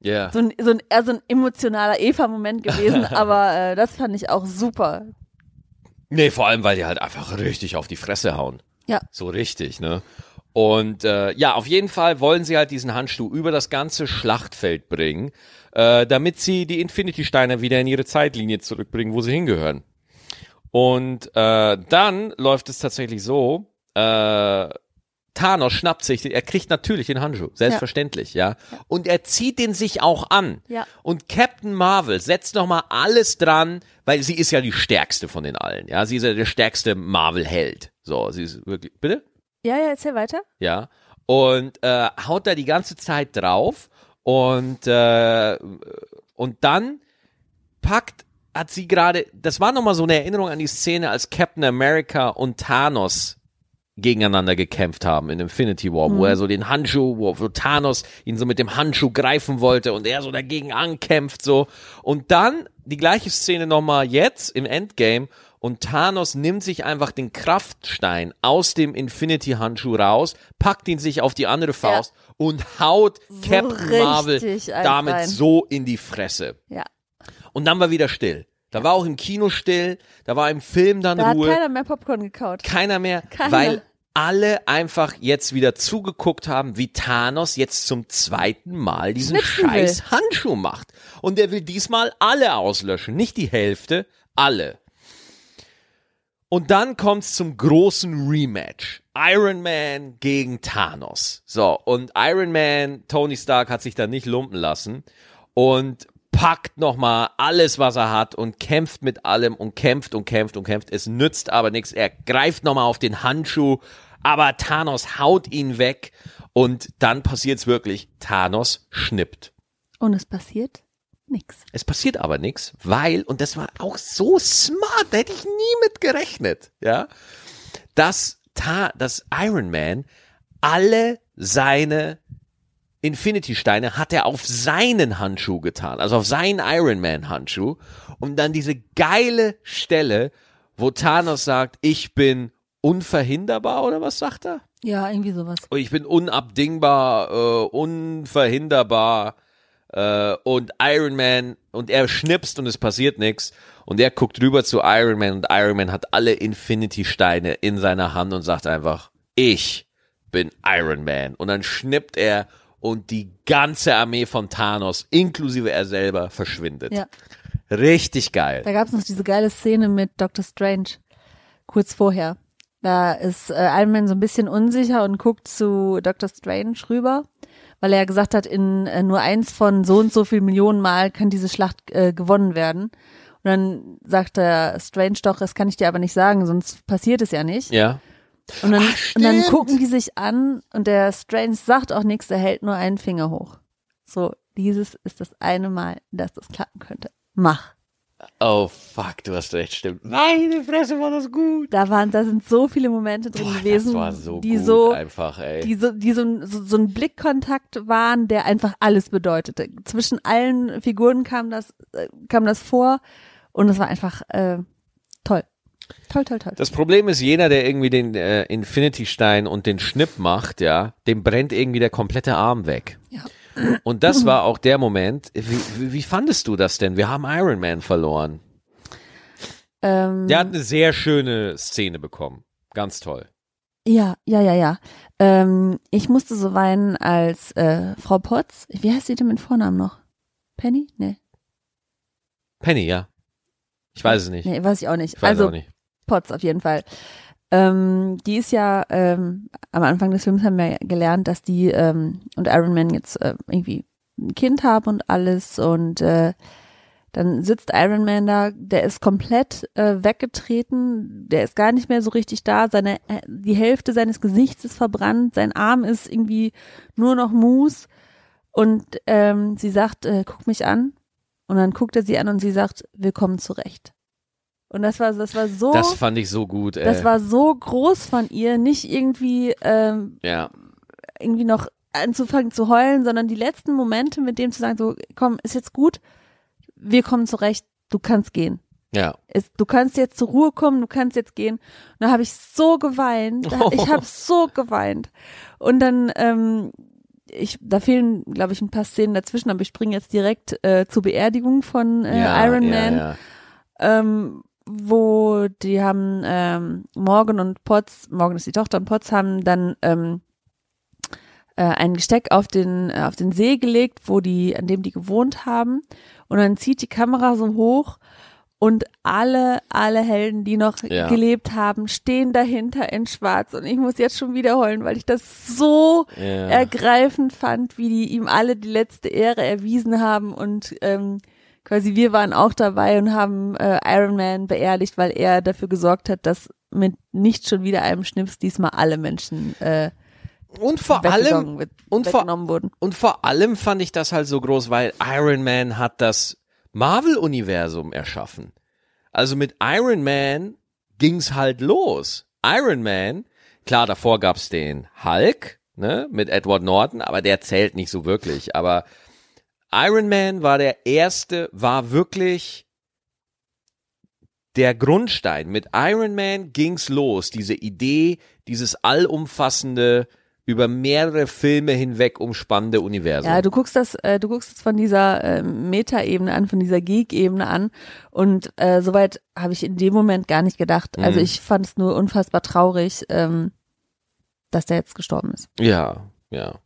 Ja.
so ein, so ein eher so ein emotionaler Eva-Moment *laughs* gewesen, aber äh, das fand ich auch super.
Nee, vor allem, weil die halt einfach richtig auf die Fresse hauen.
Ja.
So richtig, ne? Und äh, ja, auf jeden Fall wollen sie halt diesen Handschuh über das ganze Schlachtfeld bringen, äh, damit sie die Infinity-Steine wieder in ihre Zeitlinie zurückbringen, wo sie hingehören. Und äh, dann läuft es tatsächlich so, äh, Thanos schnappt sich, er kriegt natürlich den Handschuh, selbstverständlich, ja. Und er zieht den sich auch an.
Ja.
Und Captain Marvel setzt nochmal alles dran, weil sie ist ja die stärkste von den allen, ja. Sie ist ja der stärkste Marvel-Held. So, sie ist wirklich, bitte?
Ja, ja, erzähl weiter.
Ja. Und äh, haut da die ganze Zeit drauf und, äh, und dann packt, hat sie gerade, das war nochmal so eine Erinnerung an die Szene, als Captain America und Thanos gegeneinander gekämpft haben in Infinity War, wo er so den Handschuh, wo, wo Thanos ihn so mit dem Handschuh greifen wollte und er so dagegen ankämpft so. Und dann die gleiche Szene nochmal jetzt im Endgame und Thanos nimmt sich einfach den Kraftstein aus dem Infinity Handschuh raus, packt ihn sich auf die andere Faust und haut Captain Marvel damit
rein.
so in die Fresse.
Ja.
Und dann war wieder still. Da war auch im Kino still, da war im Film dann
Da hat
Ruhe
keiner mehr Popcorn gekaut.
keiner mehr,
Keiner.
weil alle einfach jetzt wieder zugeguckt haben, wie Thanos jetzt zum zweiten Mal diesen
Schnipsen will.
scheiß Handschuh macht. Und er will diesmal alle auslöschen, nicht die Hälfte, alle. Und dann kommt's zum großen Rematch. Iron Man gegen Thanos. So, und Iron Man, Tony Stark hat sich da nicht lumpen lassen und packt nochmal alles, was er hat und kämpft mit allem und kämpft und kämpft und kämpft. Es nützt aber nichts. Er greift nochmal auf den Handschuh, aber Thanos haut ihn weg und dann passiert's wirklich. Thanos schnippt.
Und es passiert nix.
Es passiert aber nichts, weil, und das war auch so smart, da hätte ich nie mit gerechnet, ja, dass, Ta dass Iron Man alle seine Infinity-Steine hat er auf seinen Handschuh getan, also auf seinen Iron Man-Handschuh, und dann diese geile Stelle, wo Thanos sagt, ich bin unverhinderbar, oder was sagt er?
Ja, irgendwie sowas.
Ich bin unabdingbar, äh, unverhinderbar äh, und Iron Man und er schnipst und es passiert nichts und er guckt rüber zu Iron Man und Iron Man hat alle Infinity Steine in seiner Hand und sagt einfach, ich bin Iron Man und dann schnippt er und die ganze Armee von Thanos, inklusive er selber, verschwindet.
Ja.
Richtig geil.
Da gab es noch diese geile Szene mit Doctor Strange kurz vorher. Da ist äh, Iron Man so ein bisschen unsicher und guckt zu Doctor Strange rüber, weil er ja gesagt hat, in äh, nur eins von so und so viel Millionen Mal kann diese Schlacht äh, gewonnen werden. Und dann sagt der Strange doch, das kann ich dir aber nicht sagen, sonst passiert es ja nicht.
Ja.
Und dann,
Ach,
und dann gucken die sich an und der Strange sagt auch nichts, er hält nur einen Finger hoch. So, dieses ist das eine Mal, dass das klappen könnte. Mach.
Oh fuck, du hast recht, stimmt. Meine Fresse war das gut.
Da waren, da sind so viele Momente drin
Boah,
gewesen,
so
die so,
einfach, ey.
die so, die so, ein- so, so ein Blickkontakt waren, der einfach alles bedeutete. Zwischen allen Figuren kam das, äh, kam das vor und es war einfach äh, toll, toll, toll.
Das Problem ist, jeder, der irgendwie den äh, Infinity-Stein und den Schnipp macht, ja, dem brennt irgendwie der komplette Arm weg.
Ja.
Und das war auch der Moment. Wie, wie, wie fandest du das denn? Wir haben Iron Man verloren.
Ähm,
Der hat eine sehr schöne Szene bekommen. Ganz toll.
Ja, ja, ja, ja. Ähm, ich musste so weinen, als äh, Frau Potts, wie heißt sie denn mit Vornamen noch? Penny? Nee,
Penny, ja. Ich weiß es nicht.
nee, weiß ich auch nicht.
Ich weiß
also
auch nicht.
Potts auf jeden Fall. Ähm, die ist ja ähm, am Anfang des Films haben wir gelernt, dass die ähm, und Iron Man jetzt äh, irgendwie ein Kind haben und alles und äh, dann sitzt Iron Man da, der ist komplett äh, weggetreten, der ist gar nicht mehr so richtig da, seine äh, die Hälfte seines Gesichts ist verbrannt, sein Arm ist irgendwie nur noch Mus und ähm, sie sagt, äh, guck mich an und dann guckt er sie an und sie sagt, willkommen zurecht. Und das war das war so
Das fand ich so gut, ey.
das war so groß von ihr, nicht irgendwie ähm,
ja.
irgendwie noch anzufangen zu heulen, sondern die letzten Momente mit dem zu sagen, so komm, ist jetzt gut, wir kommen zurecht, du kannst gehen.
Ja.
Es, du kannst jetzt zur Ruhe kommen, du kannst jetzt gehen. Und da habe ich so geweint, da, ich habe *laughs* so geweint. Und dann, ähm, ich, da fehlen, glaube ich, ein paar Szenen dazwischen, aber ich springe jetzt direkt äh, zur Beerdigung von äh,
ja,
Iron
ja,
Man
Ja.
ähm, wo die haben ähm, Morgan und Potts, Morgan ist die Tochter und Potts haben dann ähm, äh, ein Gesteck auf den äh, auf den See gelegt, wo die an dem die gewohnt haben und dann zieht die Kamera so hoch und alle alle Helden, die noch
Ja.
gelebt haben, stehen dahinter in Schwarz und ich muss jetzt schon wieder heulen, weil ich das so
Ja.
ergreifend fand, wie die ihm alle die letzte Ehre erwiesen haben und ähm, quasi wir waren auch dabei und haben äh, Iron Man beerdigt, weil er dafür gesorgt hat, dass mit nicht schon wieder einem Schnips diesmal alle Menschen äh,
Und vor allem,
wird,
und vor-
wurden.
Und vor allem fand ich das halt so groß, weil Iron Man hat das Marvel-Universum erschaffen. Also mit Iron Man ging's halt los. Iron Man Klar, davor gab's den Hulk, ne, mit Edward Norton, aber der zählt nicht so wirklich. Aber Iron Man war der erste, war wirklich der Grundstein. Mit Iron Man ging's los, diese Idee, dieses allumfassende, über mehrere Filme hinweg umspannende Universum.
Ja, du guckst das, äh, du guckst es von dieser äh, Meta-Ebene an, von dieser Geek-Ebene an und äh, soweit habe ich in dem Moment gar nicht gedacht. Also
Mhm.
ich fand es nur unfassbar traurig, ähm, dass der jetzt gestorben ist.
Ja, ja.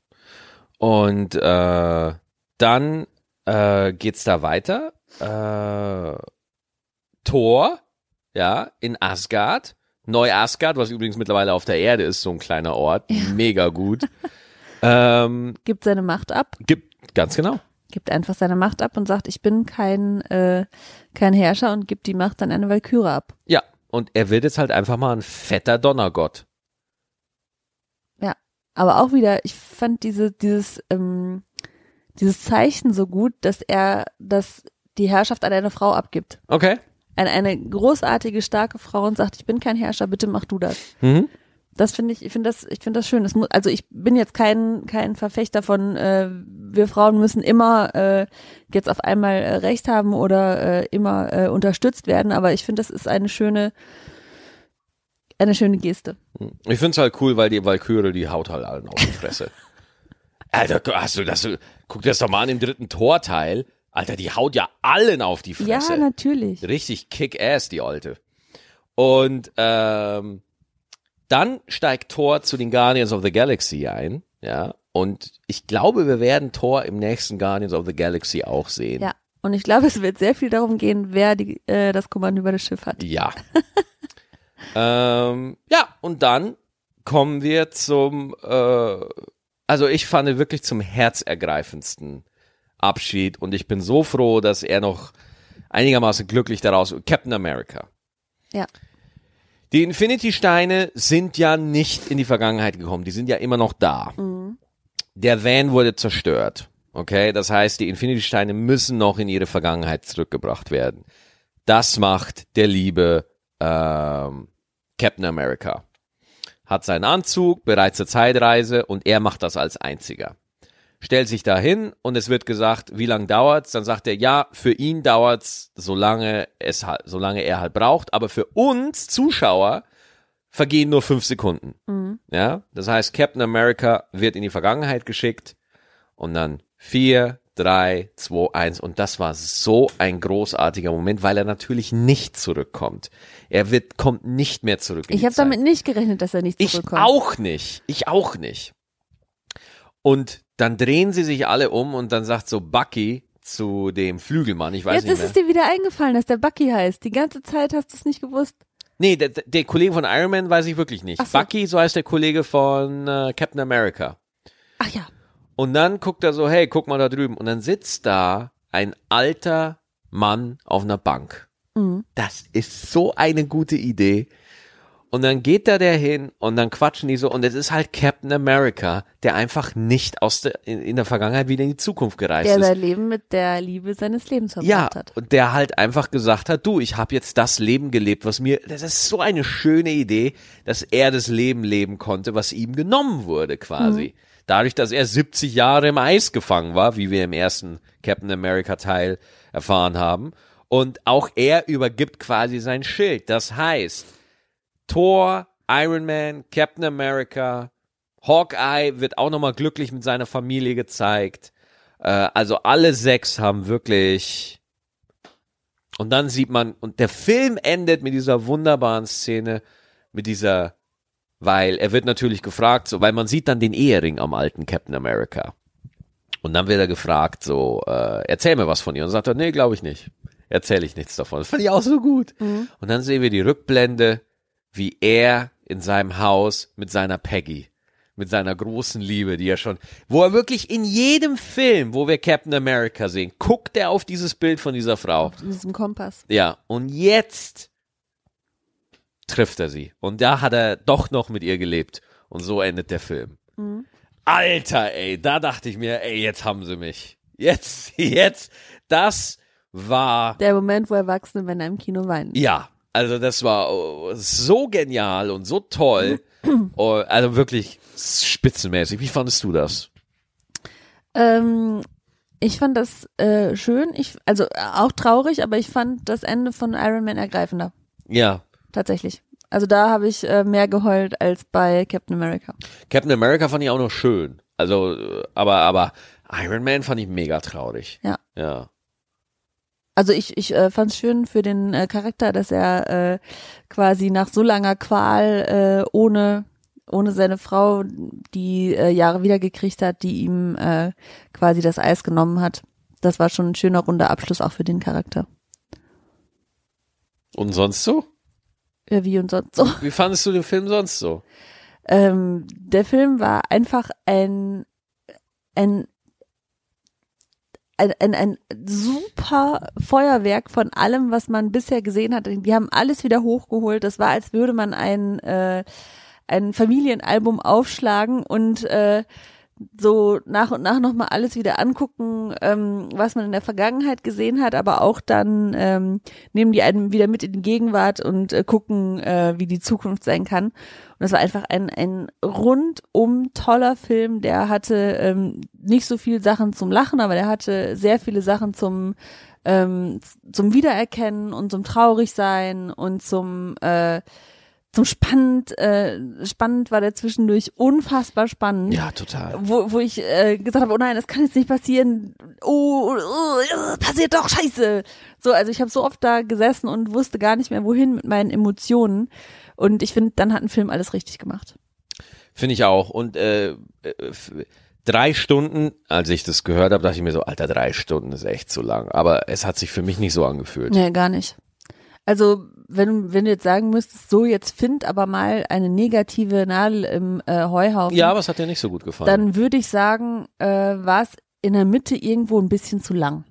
Und äh, dann äh, geht's da weiter. Äh, Thor, ja, in Asgard. Neu-Asgard, was übrigens mittlerweile auf der Erde ist, so ein kleiner Ort. Mega gut. *laughs* ähm,
Gibt seine Macht ab,
gibt, ganz genau.
gibt einfach seine Macht ab und sagt, ich bin kein äh, kein Herrscher und gibt die Macht an eine Walküre ab.
Ja, und er wird jetzt halt einfach mal ein fetter Donnergott.
Aber auch wieder, ich fand diese, dieses, ähm, dieses Zeichen so gut, dass er das, die Herrschaft an eine Frau abgibt.
Okay.
An eine großartige, starke Frau und sagt, ich bin kein Herrscher, bitte mach du das.
Mhm.
Das finde ich, ich finde das, ich finde das schön. Das muss, also ich bin jetzt kein, kein Verfechter von, äh, wir Frauen müssen immer äh, jetzt auf einmal äh, Recht haben oder äh, immer äh, unterstützt werden, aber ich finde, das ist eine schöne, eine schöne Geste.
Ich find's halt cool, weil die Valkyrie, die haut halt allen auf die Fresse. *laughs* Alter, hast du das, guck dir das doch mal an im dritten Torteil. Alter, die haut ja allen auf die
Ja,
Fresse.
natürlich.
Richtig kick-ass, die Alte. Und ähm, dann steigt Thor zu den Guardians of the Galaxy ein, ja. Und ich glaube, wir werden Thor im nächsten Guardians of the Galaxy auch sehen.
Ja. Und ich glaube, es wird sehr viel darum gehen, wer die, äh, das Kommando über das Schiff hat.
Ja. *laughs* ähm, ja, und dann kommen wir zum, äh, also ich fand wirklich zum herzergreifendsten Abschied und ich bin so froh, dass er noch einigermaßen glücklich daraus, Captain America.
Ja.
Die Infinity-Steine sind ja nicht in die Vergangenheit gekommen, die sind ja immer noch da.
Mhm.
Der Van wurde zerstört. Okay, das heißt, die Infinity-Steine müssen noch in ihre Vergangenheit zurückgebracht werden. Das macht der liebe ähm, Captain America. Hat seinen Anzug, bereit zur Zeitreise und er macht das als einziger. Stellt sich da hin und es wird gesagt, wie lange dauert's? Dann sagt er, ja, für ihn dauert's, solange es halt, solange er halt braucht, aber für uns Zuschauer vergehen nur fünf Sekunden.
Mhm.
Ja, das heißt, Captain America wird in die Vergangenheit geschickt und dann vier, drei, zwei, eins und das war so ein großartiger Moment, weil er natürlich nicht zurückkommt. Er wird kommt nicht mehr zurück.
Ich habe damit nicht gerechnet, dass er nicht
Ich
zurückkommt.
auch nicht. Ich auch nicht. Und dann drehen sie sich alle um und dann sagt so Bucky zu dem Flügelmann, ich weiß
Jetzt
nicht
ist
mehr.
es dir wieder eingefallen, dass der Bucky heißt. Die ganze Zeit hast du es nicht gewusst.
Nee, der, der Kollege von Iron Man weiß ich wirklich nicht.
So.
Bucky, so heißt der Kollege von äh, Captain America.
Ach ja.
Und dann guckt er so, hey, guck mal da drüben. Und dann sitzt da ein alter Mann auf einer Bank.
Mhm.
Das ist so eine gute Idee. Und dann geht da der hin und dann quatschen die so und es ist halt Captain America, der einfach nicht aus der, in, in der Vergangenheit wieder in die Zukunft gereist
Der
ist.
sein Leben mit der Liebe seines Lebens verbracht
Ja,
hat.
und der halt einfach gesagt hat, du, ich habe jetzt das Leben gelebt, was mir, das ist so eine schöne Idee, dass er das Leben leben konnte, was ihm genommen wurde quasi. Dadurch, dass er 70 Jahre im Eis gefangen war, wie wir im ersten Captain America Teil erfahren haben. Und auch er übergibt quasi sein Schild. Das heißt, Thor, Iron Man, Captain America, Hawkeye wird auch nochmal glücklich mit seiner Familie gezeigt. Äh, also alle sechs haben wirklich. Und dann sieht man, und der Film endet mit dieser wunderbaren Szene, mit dieser, weil er wird natürlich gefragt, so, weil man sieht dann den Ehering am alten Captain America. Und dann wird er gefragt, so, äh, erzähl mir was von ihr. Und sagt er, nee, glaube ich nicht. Erzähle ich nichts davon. Das fand ich auch so gut. Und dann sehen wir die Rückblende, wie er in seinem Haus mit seiner Peggy, mit seiner großen Liebe, die er schon, wo er wirklich in jedem Film, wo wir Captain America sehen, guckt er auf dieses Bild von dieser Frau.
In diesem Kompass.
Ja, und jetzt trifft er sie. Und da hat er doch noch mit ihr gelebt. Und so endet der Film. Alter, ey, da dachte ich mir, ey, jetzt haben sie mich. Jetzt, *laughs* jetzt, das war
Der Moment, wo Erwachsene Männer im Kino weinen.
ja, also das war oh, so genial und so toll. *clears throat* oh, also wirklich spitzenmäßig. Wie fandest du das?
Ähm, ich fand das äh, schön, ich, also äh, auch traurig, aber ich fand das Ende von Iron Man ergreifender.
Ja.
Tatsächlich. Also da habe ich äh, mehr geheult als bei Captain America.
Captain America fand ich auch noch schön. Also, äh, aber, aber Iron Man fand ich mega traurig.
Ja.
Ja.
Also ich, ich äh, fand es schön für den äh, Charakter, dass er äh, quasi nach so langer Qual äh, ohne ohne seine Frau die äh, Jahre wiedergekriegt hat, die ihm äh, quasi das Eis genommen hat. Das war schon ein schöner runder Abschluss auch für den Charakter.
Und sonst so?
Ja, wie und sonst so. *laughs*
Wie fandest du den Film sonst so?
Ähm, der Film war einfach ein ein ein, ein, ein super Feuerwerk von allem, was man bisher gesehen hat. Die haben alles wieder hochgeholt. Das war, als würde man ein, äh, ein Familienalbum aufschlagen und äh, so nach und nach nochmal alles wieder angucken, ähm, was man in der Vergangenheit gesehen hat, aber auch dann ähm, nehmen die einen wieder mit in die Gegenwart und äh, gucken, äh, wie die Zukunft sein kann. Und das war einfach ein, ein rundum toller Film, der hatte ähm, nicht so viel Sachen zum Lachen, aber der hatte sehr viele Sachen zum ähm, zum Wiedererkennen und zum Traurigsein und zum äh, zum spannend, äh, spannend war der zwischendurch unfassbar spannend.
Ja, total.
Wo, wo ich äh, gesagt habe, oh nein, das kann jetzt nicht passieren. Oh, oh, oh passiert doch, scheiße. So, also ich habe so oft da gesessen und wusste gar nicht mehr, wohin mit meinen Emotionen. Und ich finde, dann hat ein Film alles richtig gemacht.
Finde ich auch. Und äh, äh drei Stunden, als ich das gehört habe, dachte ich mir so, Alter, drei Stunden ist echt zu lang. Aber es hat sich für mich nicht so angefühlt.
Nee, gar nicht. Also wenn, wenn du jetzt sagen müsstest, so jetzt find aber mal eine negative Nadel im äh, Heuhaufen.
Ja, aber es hat dir nicht so gut gefallen.
Dann würde ich sagen, äh, war es in der Mitte irgendwo ein bisschen zu lang.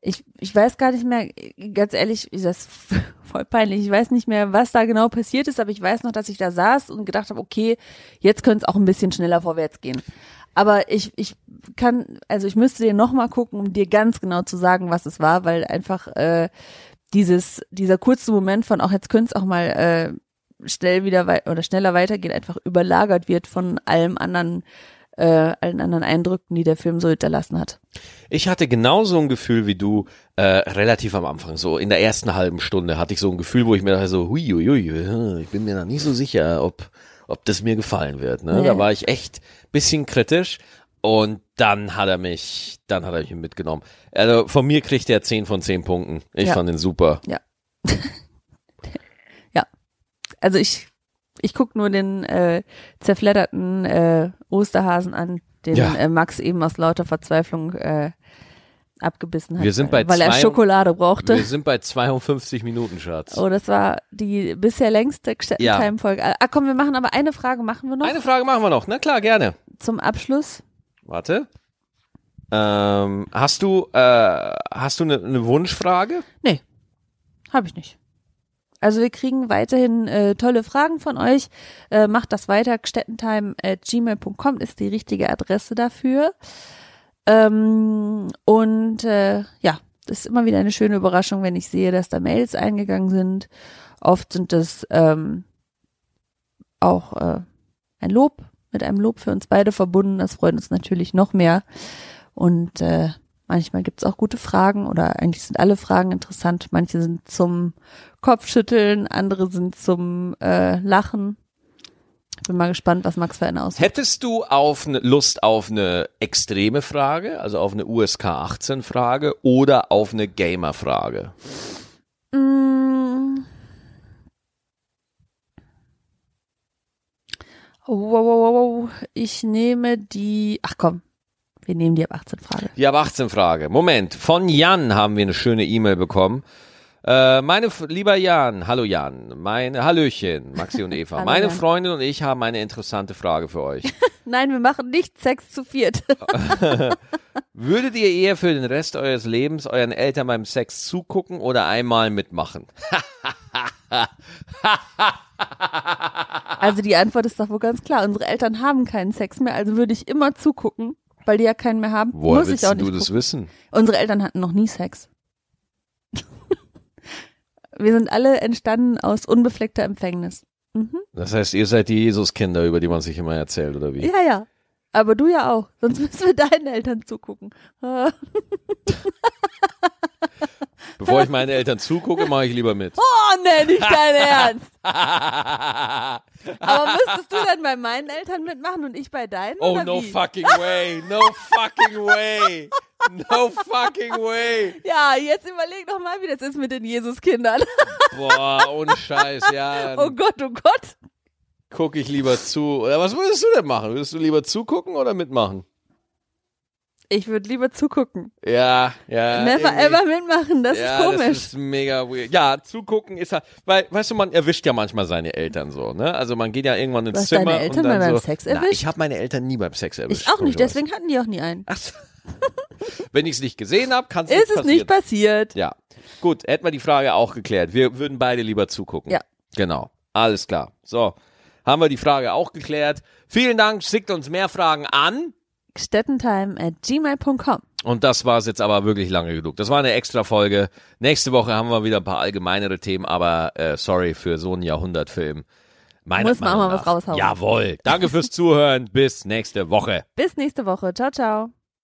Ich, ich weiß gar nicht mehr, ganz ehrlich, ist das *laughs* voll peinlich. Ich weiß nicht mehr, was da genau passiert ist, aber ich weiß noch, dass ich da saß und gedacht habe, okay, jetzt könnte es auch ein bisschen schneller vorwärts gehen. Aber ich, ich kann, also ich müsste dir nochmal gucken, um dir ganz genau zu sagen, was es war, weil einfach äh, dieses, dieser kurze Moment von, auch jetzt könnte es auch mal äh, schnell wieder wei oder schneller weitergehen, einfach überlagert wird von allem anderen, äh, allen anderen Eindrücken, die der Film so hinterlassen hat.
Ich hatte genauso ein Gefühl wie du, äh, relativ am Anfang, so in der ersten halben Stunde hatte ich so ein Gefühl, wo ich mir dachte so, hui, hui, hui ich bin mir noch nicht so sicher, ob, ob das mir gefallen wird. Ne? Nee. Da war ich echt bisschen kritisch und dann hat er mich, dann hat er mich mitgenommen. Also von mir kriegt er 10 von 10 Punkten. Ich ja. fand ihn super.
Ja. *laughs* ja. Also ich, ich guck nur den äh, zerfledderten äh, Osterhasen an, den ja. äh, Max eben aus lauter Verzweiflung äh, abgebissen hat.
Wir sind bei
weil
zwei,
er Schokolade brauchte.
Wir sind bei 52 Minuten, Schatz.
Oh, das war die bisher längste Time-Folge. Ja. Ah, komm, wir machen aber eine Frage machen wir noch.
Eine Frage machen wir noch. Na klar, gerne.
Zum Abschluss.
Warte. Ähm, hast du, äh, hast du eine ne Wunschfrage?
Nee, habe ich nicht. Also wir kriegen weiterhin äh, tolle Fragen von euch. Äh, macht das weiter. gmail.com ist die richtige Adresse dafür. Ähm, und äh, ja, das ist immer wieder eine schöne Überraschung, wenn ich sehe, dass da Mails eingegangen sind. Oft sind das ähm, auch äh, ein Lob mit einem Lob für uns beide verbunden. Das freut uns natürlich noch mehr. Und äh, manchmal gibt's auch gute Fragen oder eigentlich sind alle Fragen interessant. Manche sind zum Kopfschütteln, andere sind zum äh, Lachen. Bin mal gespannt, was Max für eine aussieht.
Hättest du auf ne, Lust auf eine extreme Frage, also auf eine USK 18 Frage oder auf eine Gamer Frage?
Mm, Wow, wow, wow, ich nehme die, ach komm, wir nehmen die ab 18 Frage.
Die ab 18 Frage. Moment, von Jan haben wir eine schöne E-Mail bekommen. Äh, meine, lieber Jan, hallo Jan, meine, Hallöchen, Maxi und *laughs* Eva. meine Jan. Freundin und ich haben eine interessante Frage für euch. *laughs*
Nein, wir machen nicht Sex zu viert. *laughs*
Würdet ihr eher für den Rest eures Lebens euren Eltern beim Sex zugucken oder einmal mitmachen?
Also die Antwort ist doch wohl ganz klar. Unsere Eltern haben keinen Sex mehr, also würde ich immer zugucken, weil die ja keinen mehr haben.
Woher
Muss
willst
ich auch nicht
du das
gucken.
wissen?
Unsere Eltern hatten noch nie Sex. *laughs* Wir sind alle entstanden aus unbefleckter Empfängnis.
Das heißt, ihr seid die Jesuskinder, über die man sich immer erzählt, oder wie?
Ja, ja. Aber du ja auch. Sonst *laughs* müssen wir deinen Eltern zugucken. *laughs*
Bevor ich meinen Eltern zugucke, mache ich lieber mit.
Oh, nee, nicht dein Ernst. *laughs* Aber müsstest du dann bei meinen Eltern mitmachen und ich bei deinen?
Oh, no
wie?
fucking way. No fucking way. No fucking way.
Ja, jetzt überleg doch mal, wie das ist mit den Jesuskindern. *laughs*
Boah, ohne Scheiß, ja.
Oh Gott, oh Gott.
gucke ich lieber zu. Oder was würdest du denn machen? Würdest du lieber zugucken oder mitmachen?
Ich würde lieber zugucken.
Ja, ja.
Never ever mitmachen, das
ja,
ist komisch.
Das ist mega weird. Ja, zugucken ist halt, weil, weißt du, man erwischt ja manchmal seine Eltern so, ne? Also man geht ja irgendwann ins
hast
Zimmer
deine Eltern mal beim
so,
Sex
Na,
erwischt?
ich habe meine Eltern nie beim Sex erwischt.
ich auch nicht, deswegen hatten die auch nie einen.
Ach so. *laughs* Wenn ich es nicht gesehen habe, kann es
Ist
nicht
es
passieren.
nicht passiert.
Ja. Gut, hätten wir die Frage auch geklärt. Wir würden beide lieber zugucken.
Ja.
Genau. Alles klar. So. Haben wir die Frage auch geklärt. Vielen Dank. Schickt uns mehr Fragen an.
Stettentime at gmail.com.
Und das war's jetzt aber wirklich lange genug. Das war eine extra Folge. Nächste Woche haben wir wieder ein paar allgemeinere Themen, aber äh, sorry für so einen Jahrhundertfilm. Meiner
Muss man auch mal was raushauen.
Jawohl. Danke fürs Zuhören. Bis nächste Woche.
Bis nächste Woche. Ciao, ciao.